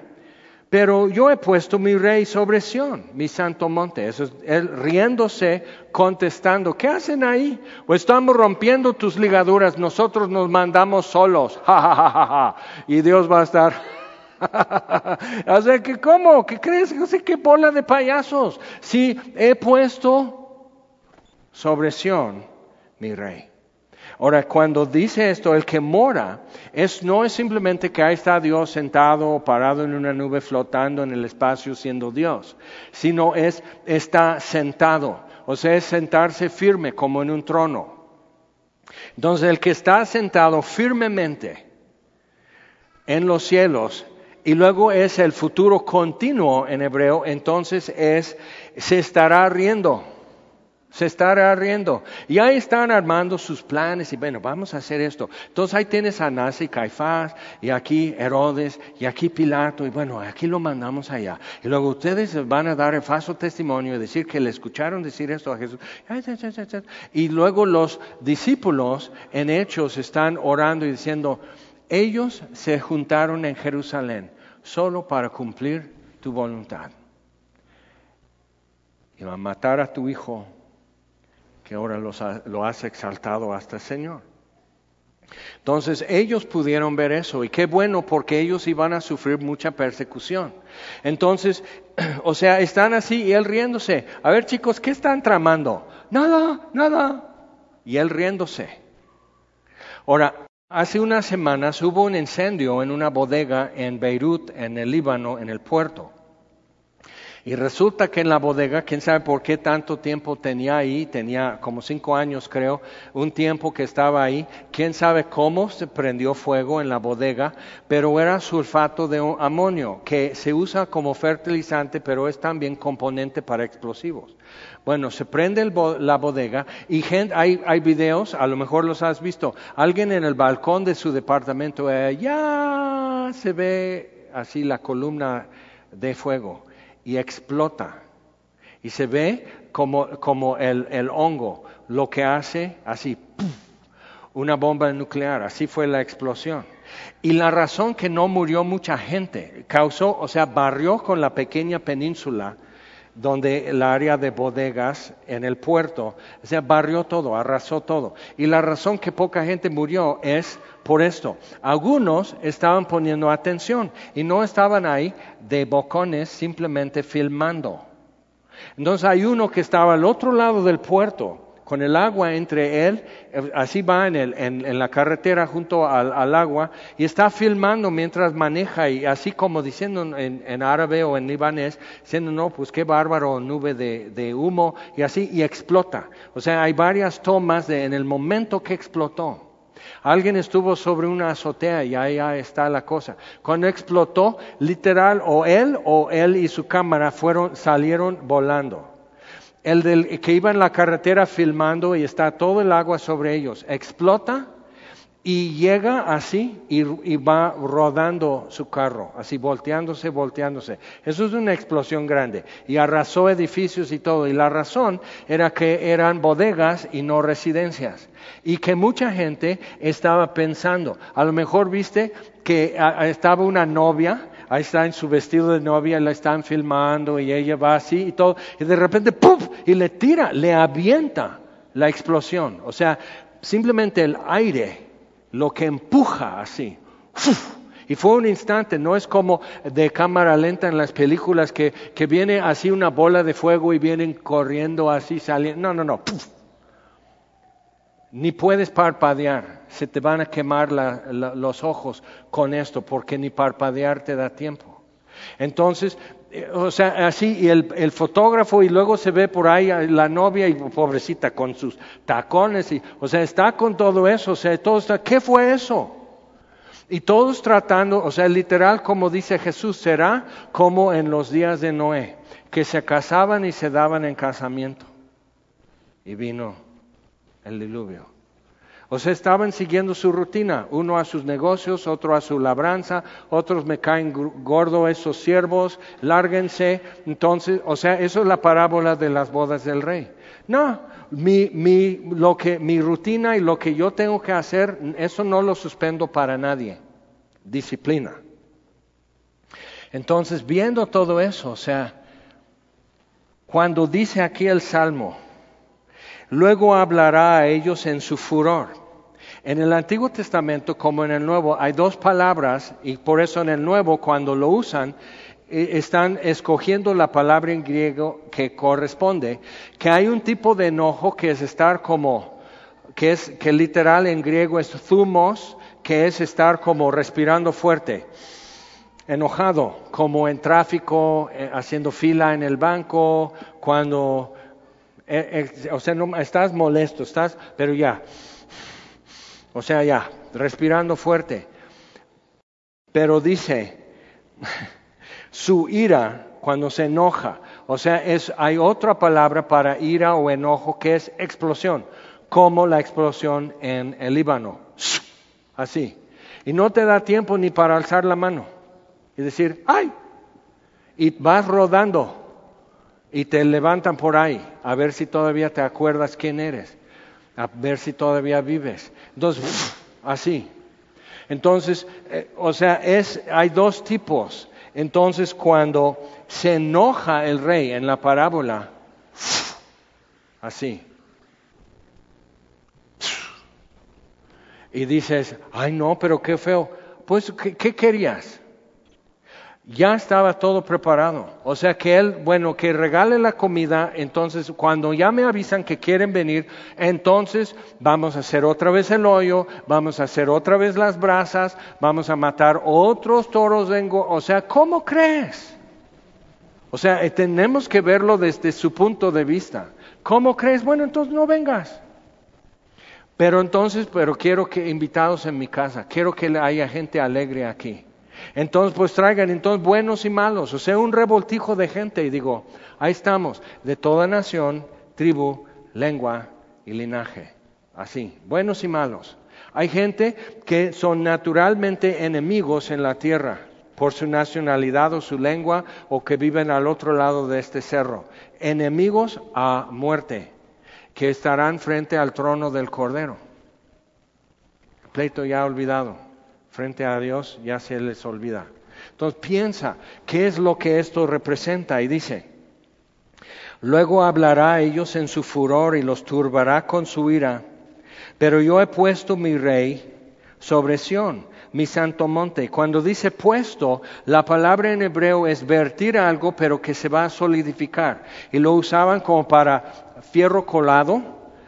Speaker 1: Pero yo he puesto mi rey sobre Sión, mi santo monte. Eso es él riéndose, contestando, ¿qué hacen ahí? Pues estamos rompiendo tus ligaduras, nosotros nos mandamos solos. <laughs> y Dios va a estar. <laughs> o sea, que ¿cómo? ¿Qué crees? No sé qué bola de payasos. Si he puesto sobre Sión, mi rey. Ahora, cuando dice esto, el que mora, es, no es simplemente que ahí está Dios sentado o parado en una nube flotando en el espacio siendo Dios, sino es, está sentado, o sea, es sentarse firme como en un trono. Entonces, el que está sentado firmemente en los cielos y luego es el futuro continuo en hebreo, entonces es, se estará riendo se estará riendo. Y ahí están armando sus planes y bueno, vamos a hacer esto. Entonces ahí tienes a y Caifás y aquí Herodes y aquí Pilato y bueno, aquí lo mandamos allá. Y luego ustedes van a dar el falso testimonio y decir que le escucharon decir esto a Jesús. Y luego los discípulos en hechos están orando y diciendo, ellos se juntaron en Jerusalén solo para cumplir tu voluntad. Y van a matar a tu hijo que ahora lo has exaltado hasta el Señor. Entonces ellos pudieron ver eso y qué bueno porque ellos iban a sufrir mucha persecución. Entonces, <clears throat> o sea, están así y él riéndose. A ver chicos, ¿qué están tramando? Nada, nada. Y él riéndose. Ahora, hace unas semanas hubo un incendio en una bodega en Beirut, en el Líbano, en el puerto. Y resulta que en la bodega, quién sabe por qué tanto tiempo tenía ahí, tenía como cinco años creo, un tiempo que estaba ahí, quién sabe cómo se prendió fuego en la bodega, pero era sulfato de amonio, que se usa como fertilizante, pero es también componente para explosivos. Bueno, se prende la bodega y hay, hay videos, a lo mejor los has visto, alguien en el balcón de su departamento, ya se ve así la columna de fuego y explota. Y se ve como, como el, el, hongo lo que hace así, una bomba nuclear, así fue la explosión. Y la razón que no murió mucha gente causó, o sea, barrió con la pequeña península donde el área de bodegas en el puerto, o sea, barrió todo, arrasó todo. Y la razón que poca gente murió es por esto. Algunos estaban poniendo atención y no estaban ahí de bocones simplemente filmando. Entonces hay uno que estaba al otro lado del puerto con el agua entre él, así va en, el, en, la carretera junto al, agua y está filmando mientras maneja y así como diciendo en, árabe o en libanés, diciendo, no, pues qué bárbaro, nube de, humo y así, y explota. O sea, hay varias tomas de, en el momento que explotó. Alguien estuvo sobre una azotea y ahí está la cosa. Cuando explotó, literal, o él o él y su cámara fueron, salieron volando. El del, que iba en la carretera filmando y está todo el agua sobre ellos, explota y llega así y, va rodando su carro, así volteándose, volteándose. Eso es una explosión grande y arrasó edificios y todo. Y la razón era que eran bodegas y no residencias. Y que mucha gente estaba pensando, a lo mejor viste que estaba una novia, ahí está en su vestido de novia, la están filmando y ella va así y todo, y de repente ¡puf! y le tira, le avienta la explosión. O sea, simplemente el aire lo que empuja así. Y fue un instante, no es como de cámara lenta en las películas que, que viene así una bola de fuego y vienen corriendo así, saliendo. No, no, no. Ni puedes parpadear, se te van a quemar los ojos con esto, porque ni parpadear te da tiempo. Entonces, eh, o sea, así, y el, fotógrafo, y luego se ve por ahí la novia, y pobrecita, con sus tacones, y, o sea, está con todo eso, o sea, todo está, ¿qué fue eso? Y todos tratando, o sea, literal, como dice Jesús, será como en los días de Noé, que se casaban y se daban en casamiento. Y vino el diluvio. O sea, estaban siguiendo su rutina, uno a sus negocios, otro a su labranza, otros me caen gordo esos siervos, lárguense. Entonces, o sea, eso es la parábola de las bodas del rey. No, mi, mi, lo que, mi rutina y lo que yo tengo que hacer, eso no lo suspendo para nadie. Disciplina. Entonces, viendo todo eso, o sea, cuando dice aquí el Salmo, luego hablará a ellos en su furor. En el Antiguo Testamento como en el Nuevo hay dos palabras y por eso en el Nuevo cuando lo usan eh, están escogiendo la palabra en griego que corresponde, que hay un tipo de enojo que es estar como, que es, que literal en griego es thumos, que es estar como respirando fuerte, enojado, como en tráfico, eh, haciendo fila en el banco, cuando, o sea, no, estás molesto, estás, pero ya, o sea, ya, respirando fuerte. Pero dice, <laughs> su ira cuando se enoja, o sea, es, hay otra palabra para ira o enojo que es explosión, como la explosión en el Líbano. <sniffs> Así. Y no te da tiempo ni para alzar la mano y decir, ¡ay! Y vas rodando y te levantan por ahí a ver si todavía te acuerdas quién eres a ver si todavía vives. Entonces, así. Entonces, eh, o sea, es, hay dos tipos. Entonces, cuando se enoja el rey en la parábola, así. Y dices, ay no, pero qué feo. Pues, qué querías? Ya estaba todo preparado. O sea que él, bueno, que regale la comida, entonces cuando ya me avisan que quieren venir, entonces vamos a hacer otra vez el hoyo, vamos a hacer otra vez las brasas, vamos a matar otros toros de O sea, ¿cómo crees? O sea, eh, tenemos que verlo desde su punto de vista. ¿Cómo crees? Bueno, entonces no vengas. Pero entonces, pero quiero que invitados en mi casa, quiero que haya gente alegre aquí. Entonces, pues traigan entonces buenos y malos, o sea, un revoltijo de gente. Y digo, ahí estamos, de toda nación, tribu, lengua y linaje. Así, buenos y malos. Hay gente que son naturalmente enemigos en la tierra por su nacionalidad o su lengua o que viven al otro lado de este cerro. Enemigos a muerte, que estarán frente al trono del Cordero. Pleito ya olvidado frente a Dios ya se les olvida. Entonces piensa, ¿qué es lo que esto representa? Y dice, luego hablará a ellos en su furor y los turbará con su ira, pero yo he puesto mi rey sobre Sión, mi santo monte. Cuando dice puesto, la palabra en hebreo es vertir algo, pero que se va a solidificar. Y lo usaban como para fierro colado,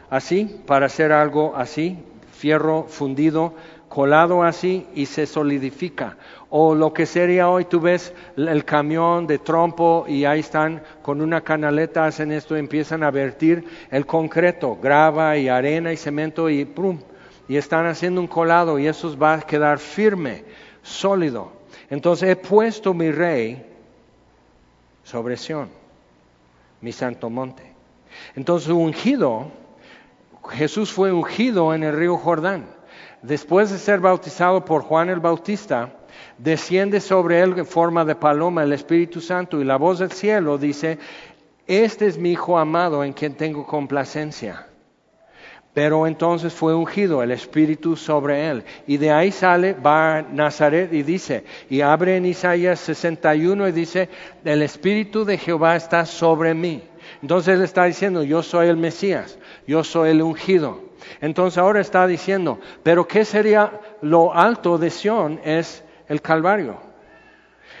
Speaker 1: así para hacer algo así, fierro fundido, colado así y se solidifica. O lo que sería hoy, tú ves el camión de trompo y ahí están con una canaleta, hacen esto, empiezan a vertir el concreto, grava y arena y cemento y ¡pum! Y están haciendo un colado y eso va a quedar firme, sólido. Entonces he puesto mi rey sobre Sión, mi santo monte. Entonces ungido, Jesús fue ungido en el río Jordán. Después de ser bautizado por Juan el Bautista, desciende sobre él en forma de paloma el Espíritu Santo y la voz del cielo dice, este es mi Hijo amado en quien tengo complacencia. Pero entonces fue ungido el Espíritu sobre él. Y de ahí sale, va a Nazaret y dice, y abre en Isaías 61 y dice, el Espíritu de Jehová está sobre mí. Entonces él está diciendo, yo soy el Mesías, yo soy el ungido. Entonces ahora está diciendo, pero ¿qué sería lo alto de Sión? Es el Calvario.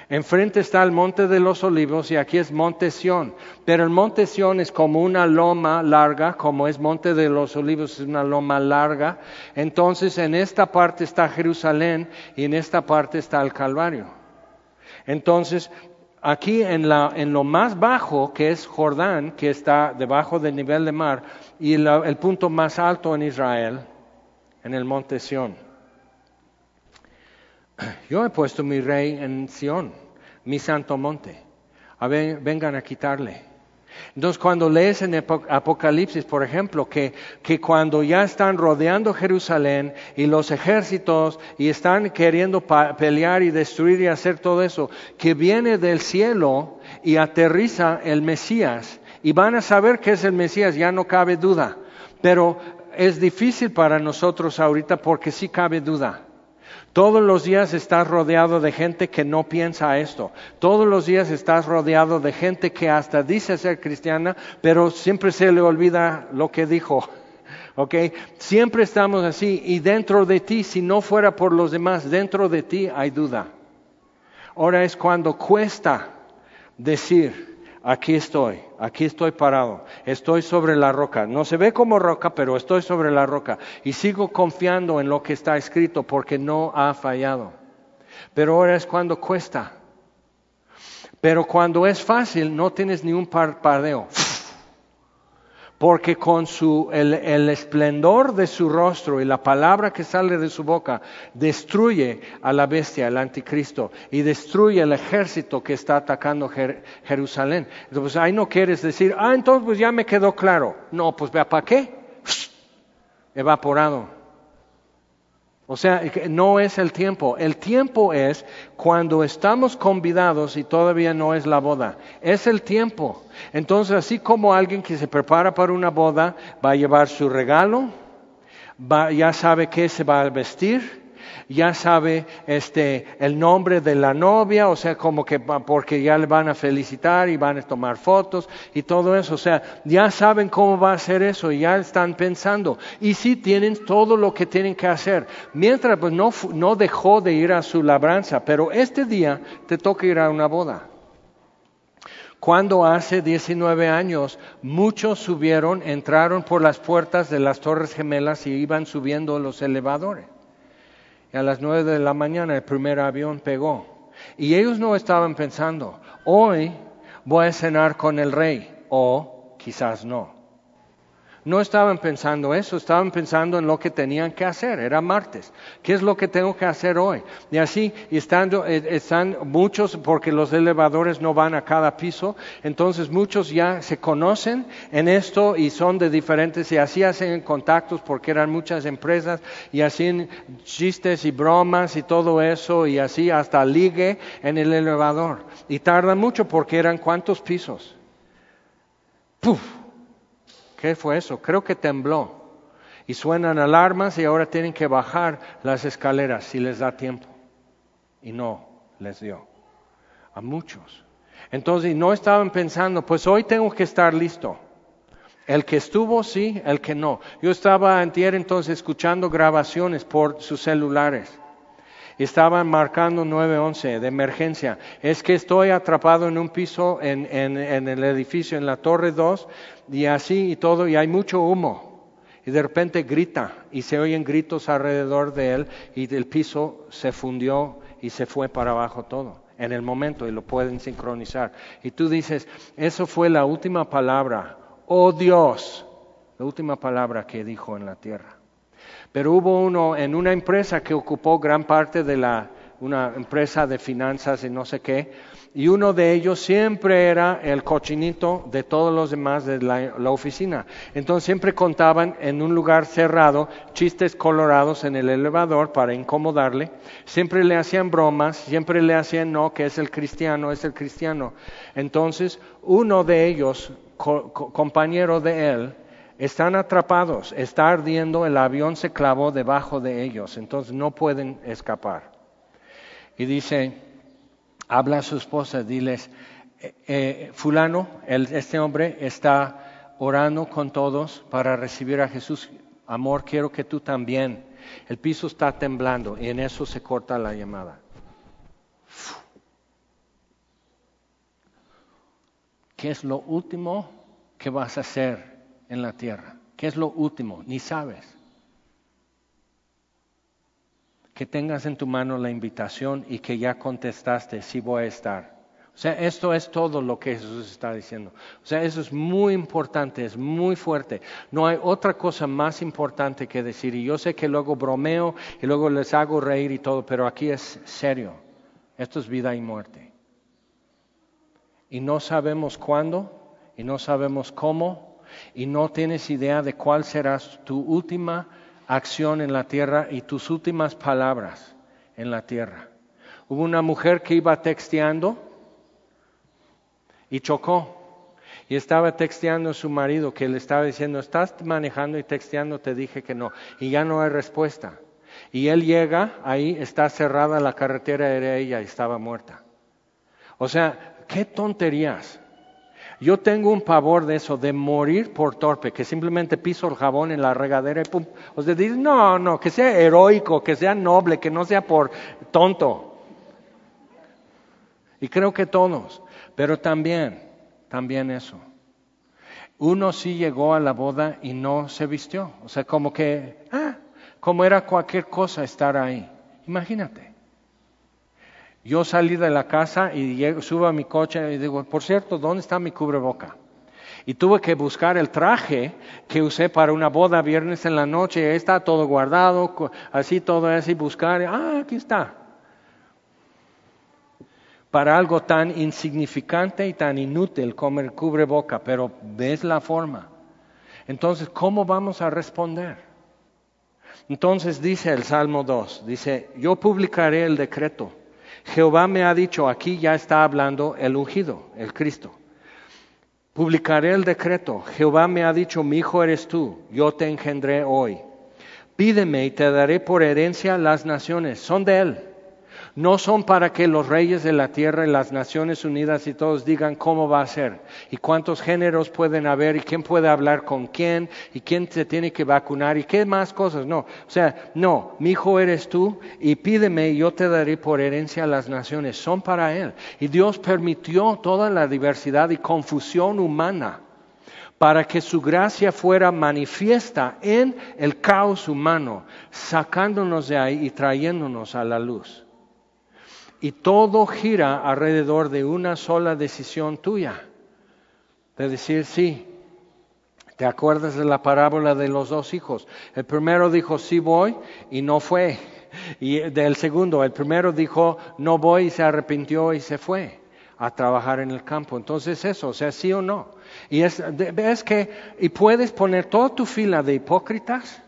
Speaker 1: Enfrente está el monte de los olivos y aquí es monte Sión. Pero el monte Sión es como una loma larga, como es monte de los olivos, es una loma larga. Entonces en esta parte está Jerusalén y en esta parte está el Calvario. Entonces aquí en, la, lo más bajo, que es Jordán, que está debajo del nivel de mar, y el punto más alto en Israel, en el monte Sión. <clears throat> Yo he puesto mi rey en Sión, mi santo monte. A ver, vengan a quitarle. Entonces, cuando lees en Apocalipsis, por ejemplo, que, que, cuando ya están rodeando Jerusalén y los ejércitos y están queriendo pelear y destruir y hacer todo eso, que viene del cielo y aterriza el Mesías y van a saber que es el Mesías, ya no cabe duda. Pero es difícil para nosotros ahorita porque sí cabe duda. Todos los días estás rodeado de gente que no piensa esto. Todos los días estás rodeado de gente que hasta dice ser cristiana, pero siempre se le olvida lo que dijo. <laughs> ¿Ok? Siempre estamos así y dentro de ti, si no fuera por los demás, dentro de ti hay duda. Ahora es cuando cuesta decir, aquí estoy, aquí estoy parado, estoy sobre la roca. No se ve como roca, pero estoy sobre la roca y sigo confiando en lo que está escrito porque no ha fallado. Pero ahora es cuando cuesta. Pero cuando es fácil, no tienes ni un parpadeo porque con su, el, esplendor de su rostro y la palabra que sale de su boca destruye a la bestia, el anticristo, y destruye el ejército que está atacando Jerusalén. Entonces ahí no quieres decir, ah, entonces pues ya me quedó claro. No, pues vea, ¿para qué? Evaporado. O sea, no es el tiempo. El tiempo es cuando estamos convidados y todavía no es la boda. Es el tiempo. Entonces, así como alguien que se prepara para una boda va a llevar su regalo, ya sabe qué se va a vestir, ya sabe este el nombre de la novia, o sea, como que porque ya le van a felicitar y van a tomar fotos y todo eso, o sea, ya saben cómo va a ser eso ya están pensando y sí tienen todo lo que tienen que hacer. Mientras pues no no dejó de ir a su labranza, pero este día te toca ir a una boda. Cuando hace 19 años muchos subieron, entraron por las puertas de las Torres Gemelas y iban subiendo los elevadores a las nueve de la mañana el primer avión pegó. Y ellos no estaban pensando, hoy voy a cenar con el rey, o quizás no. No estaban pensando eso, estaban pensando en lo que tenían que hacer. Era martes. ¿Qué es lo que tengo que hacer hoy? Y así, estando, eh, están muchos, porque los elevadores no van a cada piso, entonces muchos ya se conocen en esto y son de diferentes, y así hacen contactos porque eran muchas empresas, y hacían chistes y bromas y todo eso, y así hasta ligue en el elevador. Y tarda mucho porque eran cuántos pisos. ¡Puf! ¿Qué fue eso? Creo que tembló. Y suenan alarmas y ahora tienen que bajar las escaleras si les da tiempo. Y no les dio. A muchos. Entonces no estaban pensando, pues hoy tengo que estar listo. El que estuvo, sí, el que no. Yo estaba antier entonces escuchando grabaciones por sus celulares. Estaban marcando 911 de emergencia. Es que estoy atrapado en un piso en, en, en el edificio, en la torre 2, y así y todo, y hay mucho humo. y de repente grita y se oyen gritos alrededor de él y el piso se fundió y se fue para abajo todo en el momento y lo pueden sincronizar. Y tú dices, eso fue la última palabra, oh Dios, la última palabra que dijo en la tierra. Pero hubo uno en una empresa que ocupó gran parte de la, una empresa de finanzas y no sé qué, y uno de ellos siempre era el cochinito de todos los demás de la, oficina. Entonces siempre contaban en un lugar cerrado chistes colorados en el elevador para incomodarle, siempre le hacían bromas, siempre le hacían no, que es el cristiano, es el cristiano. Entonces uno de ellos, compañero de él, están atrapados, está ardiendo, el avión se clavó debajo de ellos, entonces no pueden escapar. Y dice, habla a su esposa, diles, eh, eh, fulano, este hombre está orando con todos para recibir a Jesús. Amor, quiero que tú también. El piso está temblando y en eso se corta la llamada. ¿Qué es lo último que vas a hacer en la tierra? ¿Qué es lo último? Ni sabes que tengas en tu mano la invitación y que ya contestaste, sí voy a estar. O sea, esto es todo lo que Jesús está diciendo. O sea, eso es muy importante, es muy fuerte. No hay otra cosa más importante que decir. Y yo sé que luego bromeo y luego les hago reír y todo, pero aquí es serio. Esto es vida y muerte. Y no sabemos cuándo, y no sabemos cómo, y no tienes idea de cuál será tu última acción en la tierra y tus últimas palabras en la tierra. Hubo una mujer que iba texteando y chocó. Y estaba texteando a su marido que le estaba diciendo, estás manejando y texteando, te dije que no. Y ya no hay respuesta. Y él llega, ahí está cerrada la carretera, era ella y estaba muerta. O sea, qué tonterías. Yo tengo un pavor de eso, de morir por torpe, que simplemente piso el jabón en la regadera y pum. O sea, dice, no, no, que sea heroico, que sea noble, que no sea por tonto. Y creo que todos, pero también, también eso. Uno sí llegó a la boda y no se vistió. O sea, como que, ah, como era cualquier cosa estar ahí. Imagínate. Yo salí de la casa y subo a mi coche y digo, por cierto, ¿dónde está mi cubreboca? Y tuve que buscar el traje que usé para una boda viernes en la noche. Está todo guardado, así todo así, buscar. Ah, aquí está. Para algo tan insignificante y tan inútil como el cubreboca, pero ves la forma. Entonces, ¿cómo vamos a responder? Entonces dice el Salmo 2, dice, yo publicaré el decreto Jehová me ha dicho, aquí ya está hablando el ungido, el Cristo. Publicaré el decreto. Jehová me ha dicho, mi hijo eres tú, yo te engendré hoy. Pídeme y te daré por herencia las naciones. Son de Él no son para que los reyes de la tierra y las Naciones Unidas y todos digan cómo va a ser y cuántos géneros pueden haber y quién puede hablar con quién y quién se tiene que vacunar y qué más cosas. No, o sea, no, mi hijo eres tú y pídeme y yo te daré por herencia a las naciones. Son para Él. Y Dios permitió toda la diversidad y confusión humana para que su gracia fuera manifiesta en el caos humano, sacándonos de ahí y trayéndonos a la luz. Y todo gira alrededor de una sola decisión tuya. De decir sí. ¿Te acuerdas de la parábola de los dos hijos? El primero dijo sí voy y no fue. Y del segundo, el primero dijo no voy y se arrepintió y se fue a trabajar en el campo. Entonces eso, o sea, sí o no. Y es, que, y puedes poner toda tu fila de hipócritas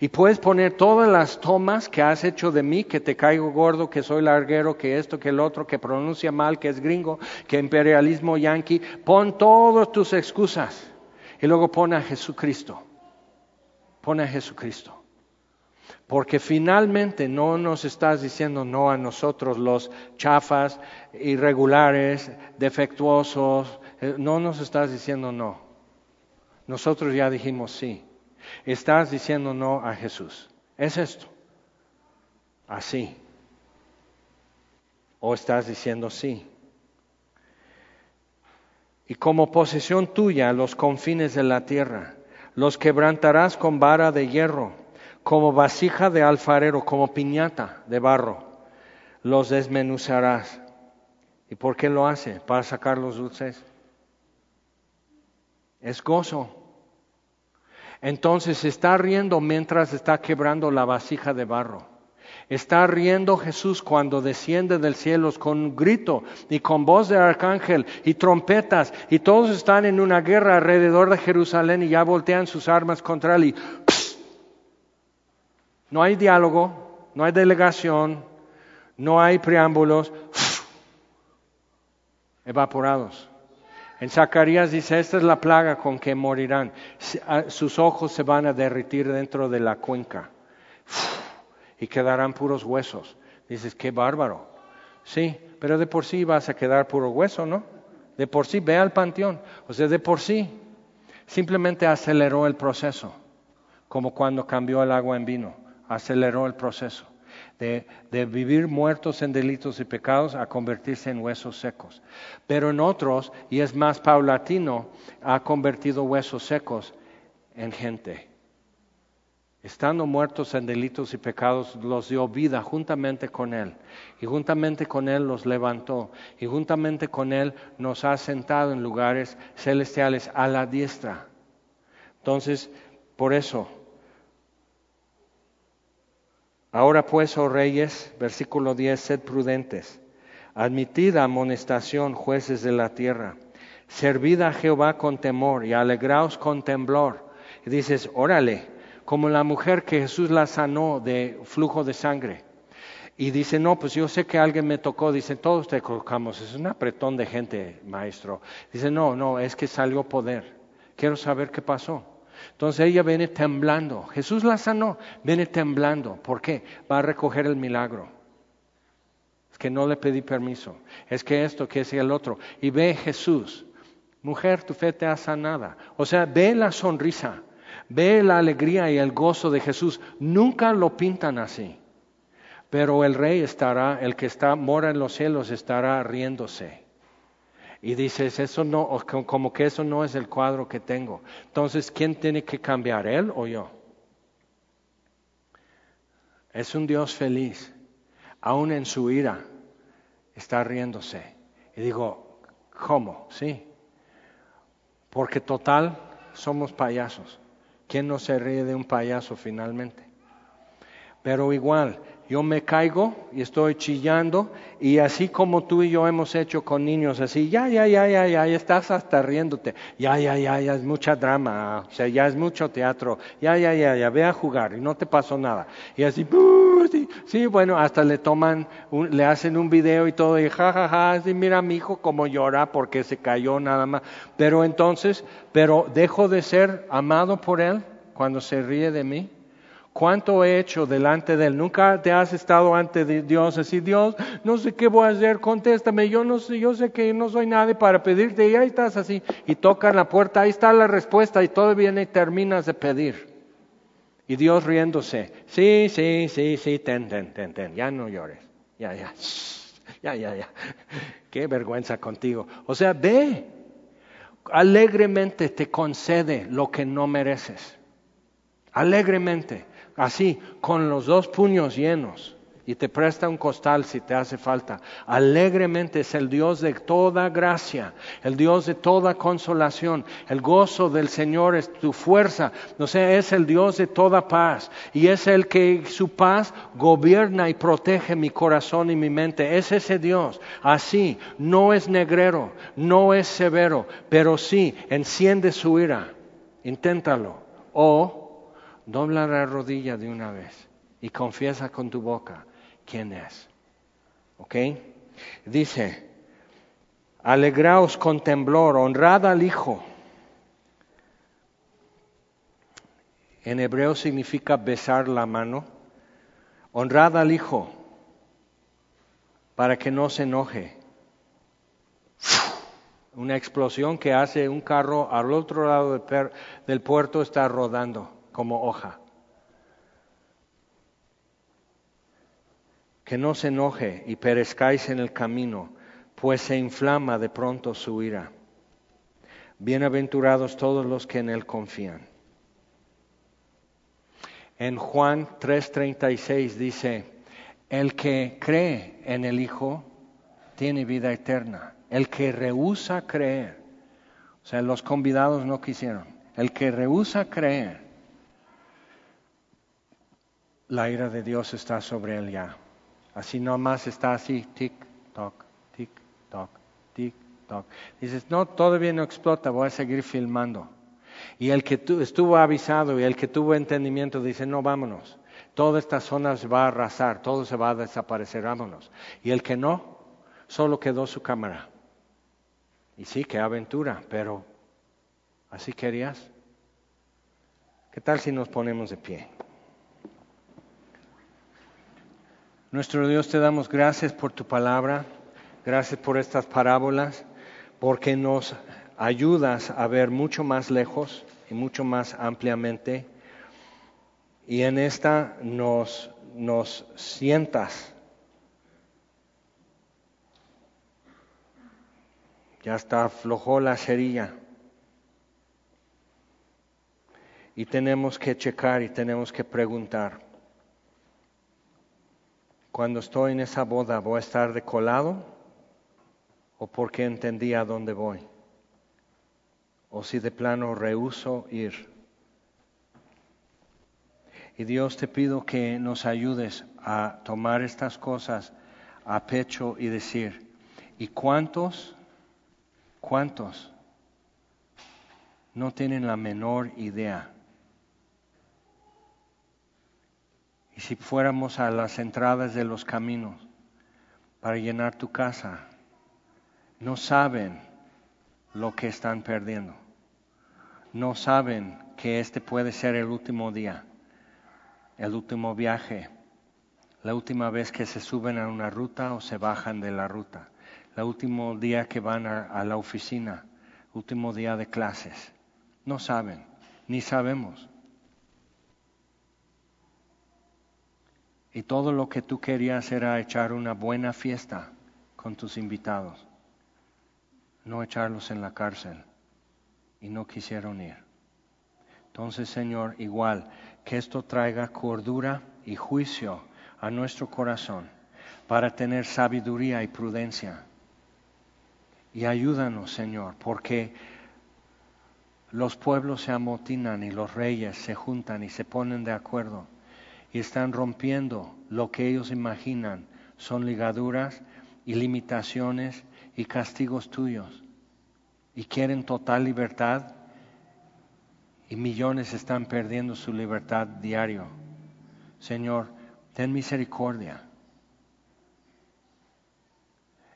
Speaker 1: y puedes poner todas las tomas que has hecho de mí, que te caigo gordo, que soy larguero, que esto, que el otro, que pronuncia mal, que es gringo, que imperialismo yanqui. Pon todas tus excusas y luego pon a Jesucristo. Pon a Jesucristo. Porque finalmente no nos estás diciendo no a nosotros los chafas, irregulares, defectuosos. Eh, no nos estás diciendo no. Nosotros ya dijimos sí. Estás diciendo no a Jesús. Es esto. Así. O estás diciendo sí. Y como posesión tuya los confines de la tierra, Los quebrantarás con vara de hierro, como vasija de alfarero, como piñata de barro. Los desmenuzarás. ¿Y por qué lo hace? Para sacar los dulces. Es gozo. Entonces está riendo mientras está quebrando la vasija de barro. Está riendo Jesús cuando desciende del cielo con un grito y con voz de arcángel y trompetas y todos están en una guerra alrededor de Jerusalén y ya voltean sus armas contra él y no hay diálogo, no hay delegación, no hay preámbulos, evaporados. En Zacarías dice, esta es la plaga con que morirán. Ah, sus ojos se van a derretir dentro de la cuenca y quedarán puros huesos. Dices, qué bárbaro. Sí, pero de por sí vas a quedar puro hueso, ¿no? De por sí, ve al panteón. O sea, de por sí, simplemente aceleró el proceso, como cuando cambió el agua en vino, aceleró el proceso. De, vivir muertos en delitos y pecados a convertirse en huesos secos. Pero en otros, y es más paulatino, ha convertido huesos secos en gente estando muertos en delitos y pecados, los dio vida juntamente con Él. Y juntamente con Él los levantó. Y juntamente con Él nos ha sentado en lugares celestiales a la diestra. Entonces, por eso, ahora pues, oh reyes, versículo 10, sed prudentes. Admitid amonestación, jueces de la tierra. Servid a Jehová con temor y alegraos con temblor. Y dices, órale como la mujer que Jesús la sanó de flujo de sangre. Y dice, no, pues yo sé que alguien me tocó. Dice, todos te colocamos. Es un apretón de gente, maestro. Dice, no, no, es que salió poder. Quiero saber qué pasó. Entonces ella viene temblando. Jesús la sanó, viene temblando. ¿Por qué? Va a recoger el milagro. Es que no le pedí permiso. Es que esto, que es el otro. Y ve Jesús. Mujer, tu fe te ha sanado. O sea, ve la sonrisa. Ve la alegría y el gozo de Jesús. Nunca lo pintan así. Pero el rey estará, el que está mora en los cielos estará riéndose. Y dices, eso no, como que eso no es el cuadro que tengo. Entonces, ¿quién tiene que cambiar, él o yo? Es un Dios feliz. Aún en su ira está riéndose. Y digo, ¿cómo? Sí. Porque total somos payasos. ¿Quién no se ríe de un payaso finalmente? Pero igual, yo me caigo y estoy chillando y así como tú y yo hemos hecho con niños así, ya, ya, ya, ya, ya, estás hasta riéndote, ya, ya, ya, ya, es mucha drama, o sea, ya es mucho teatro, ya, ya, ya, ya, ve a jugar y no te pasó nada. Y así, sí, sí, bueno, hasta le toman, le hacen un video y todo y ja, ja, ja, sí, mira mi hijo como llora porque se cayó nada más. Pero entonces, pero dejo de ser amado por él cuando se ríe de mí. ¿Cuánto he hecho delante de Él? Nunca te has estado ante Dios así, Dios, no sé qué voy a hacer, contéstame, yo no sé, yo sé que no soy nadie para pedirte, y ahí estás así, y tocan la puerta, ahí está la respuesta, y todo viene y terminas de pedir. Y Dios riéndose, sí, sí, sí, sí, ten, ten, ten, ten, ya no llores, ya, ya, <laughs> ya, ya, ya, <laughs> qué vergüenza contigo. O sea, ve, alegremente te concede lo que no mereces, alegremente así, con los dos puños llenos, y te presta un costal si te hace falta. Alegremente es el Dios de toda gracia, el Dios de toda consolación. El gozo del Señor es tu fuerza, no sé, es el Dios de toda paz y es el que su paz gobierna y protege mi corazón y mi mente. Es ese Dios. Así, no es negrero, no es severo, pero sí enciende su ira. Inténtalo. O dobla la rodilla de una vez y confiesa con tu boca quién es. ¿Ok? Dice, alegraos con temblor, honrad al Hijo. En hebreo significa besar la mano. Honrad al Hijo para que no se enoje. Una explosión que hace un carro al otro lado del puerto está rodando como hoja. Que no se enoje y perezcáis en el camino, pues se inflama de pronto su ira. Bienaventurados todos los que en él confían. En Juan 3:36 dice, el que cree en el Hijo tiene vida eterna. El que rehúsa creer, o sea, los convidados no quisieron, el que rehúsa creer, la ira de Dios está sobre él ya. Así nomás está así, tic, toc, tic, toc, tic, toc. Dices, no, todavía no explota, voy a seguir filmando. Y el que estuvo avisado y el que tuvo entendimiento dice, no, vámonos. Toda esta zona se va a arrasar, todo se va a desaparecer, vámonos. Y el que no, solo quedó su cámara. Y sí, qué aventura, pero ¿así querías? ¿Qué tal si nos ponemos de pie? Nuestro Dios, te damos gracias por tu palabra, gracias por estas parábolas, porque nos ayudas a ver mucho más lejos y mucho más ampliamente. Y en esta nos, nos sientas Ya está aflojó la cerilla. Y tenemos que checar y tenemos que preguntar. Cuando estoy en esa boda, ¿voy a estar de colado? ¿O porque entendí a dónde voy? ¿O si de plano rehuso ir? Y Dios te pido que nos ayudes a tomar estas cosas a pecho y decir, ¿y cuántos ¿Cuántos no tienen la menor idea? Y si fuéramos a las entradas de los caminos para llenar tu casa, no saben lo que están perdiendo. No saben que este puede ser el último día, el último viaje, la última vez que se suben a una ruta o se bajan de la ruta el último día que van a, la oficina, último día de clases. No saben, ni sabemos. Y todo lo que tú querías era echar una buena fiesta con tus invitados, no echarlos en la cárcel. Y no quisieron ir. Entonces, Señor, igual, que esto traiga cordura y juicio a nuestro corazón para tener sabiduría y prudencia y ayúdanos, Señor, porque los pueblos se amotinan y los reyes se juntan y se ponen de acuerdo y están rompiendo lo que ellos imaginan son ligaduras y limitaciones y castigos tuyos y quieren total libertad y millones están perdiendo su libertad diario. Señor, ten misericordia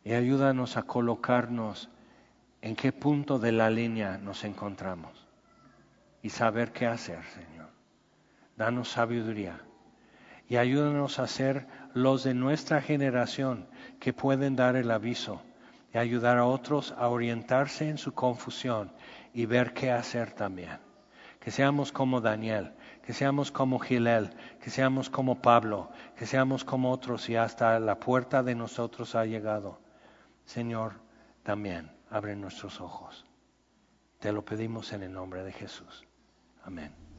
Speaker 1: y ayúdanos a colocarnos en qué punto de la línea nos encontramos y saber qué hacer, Señor. Danos sabiduría y ayúdanos a ser los de nuestra generación que pueden dar el aviso y ayudar a otros a orientarse en su confusión y ver qué hacer también. Que seamos como Daniel, que seamos como Gilel, que seamos como Pablo, que seamos como otros y hasta la puerta de nosotros ha llegado Señor, también abre nuestros ojos. Te lo pedimos en el nombre de Jesús. Amén.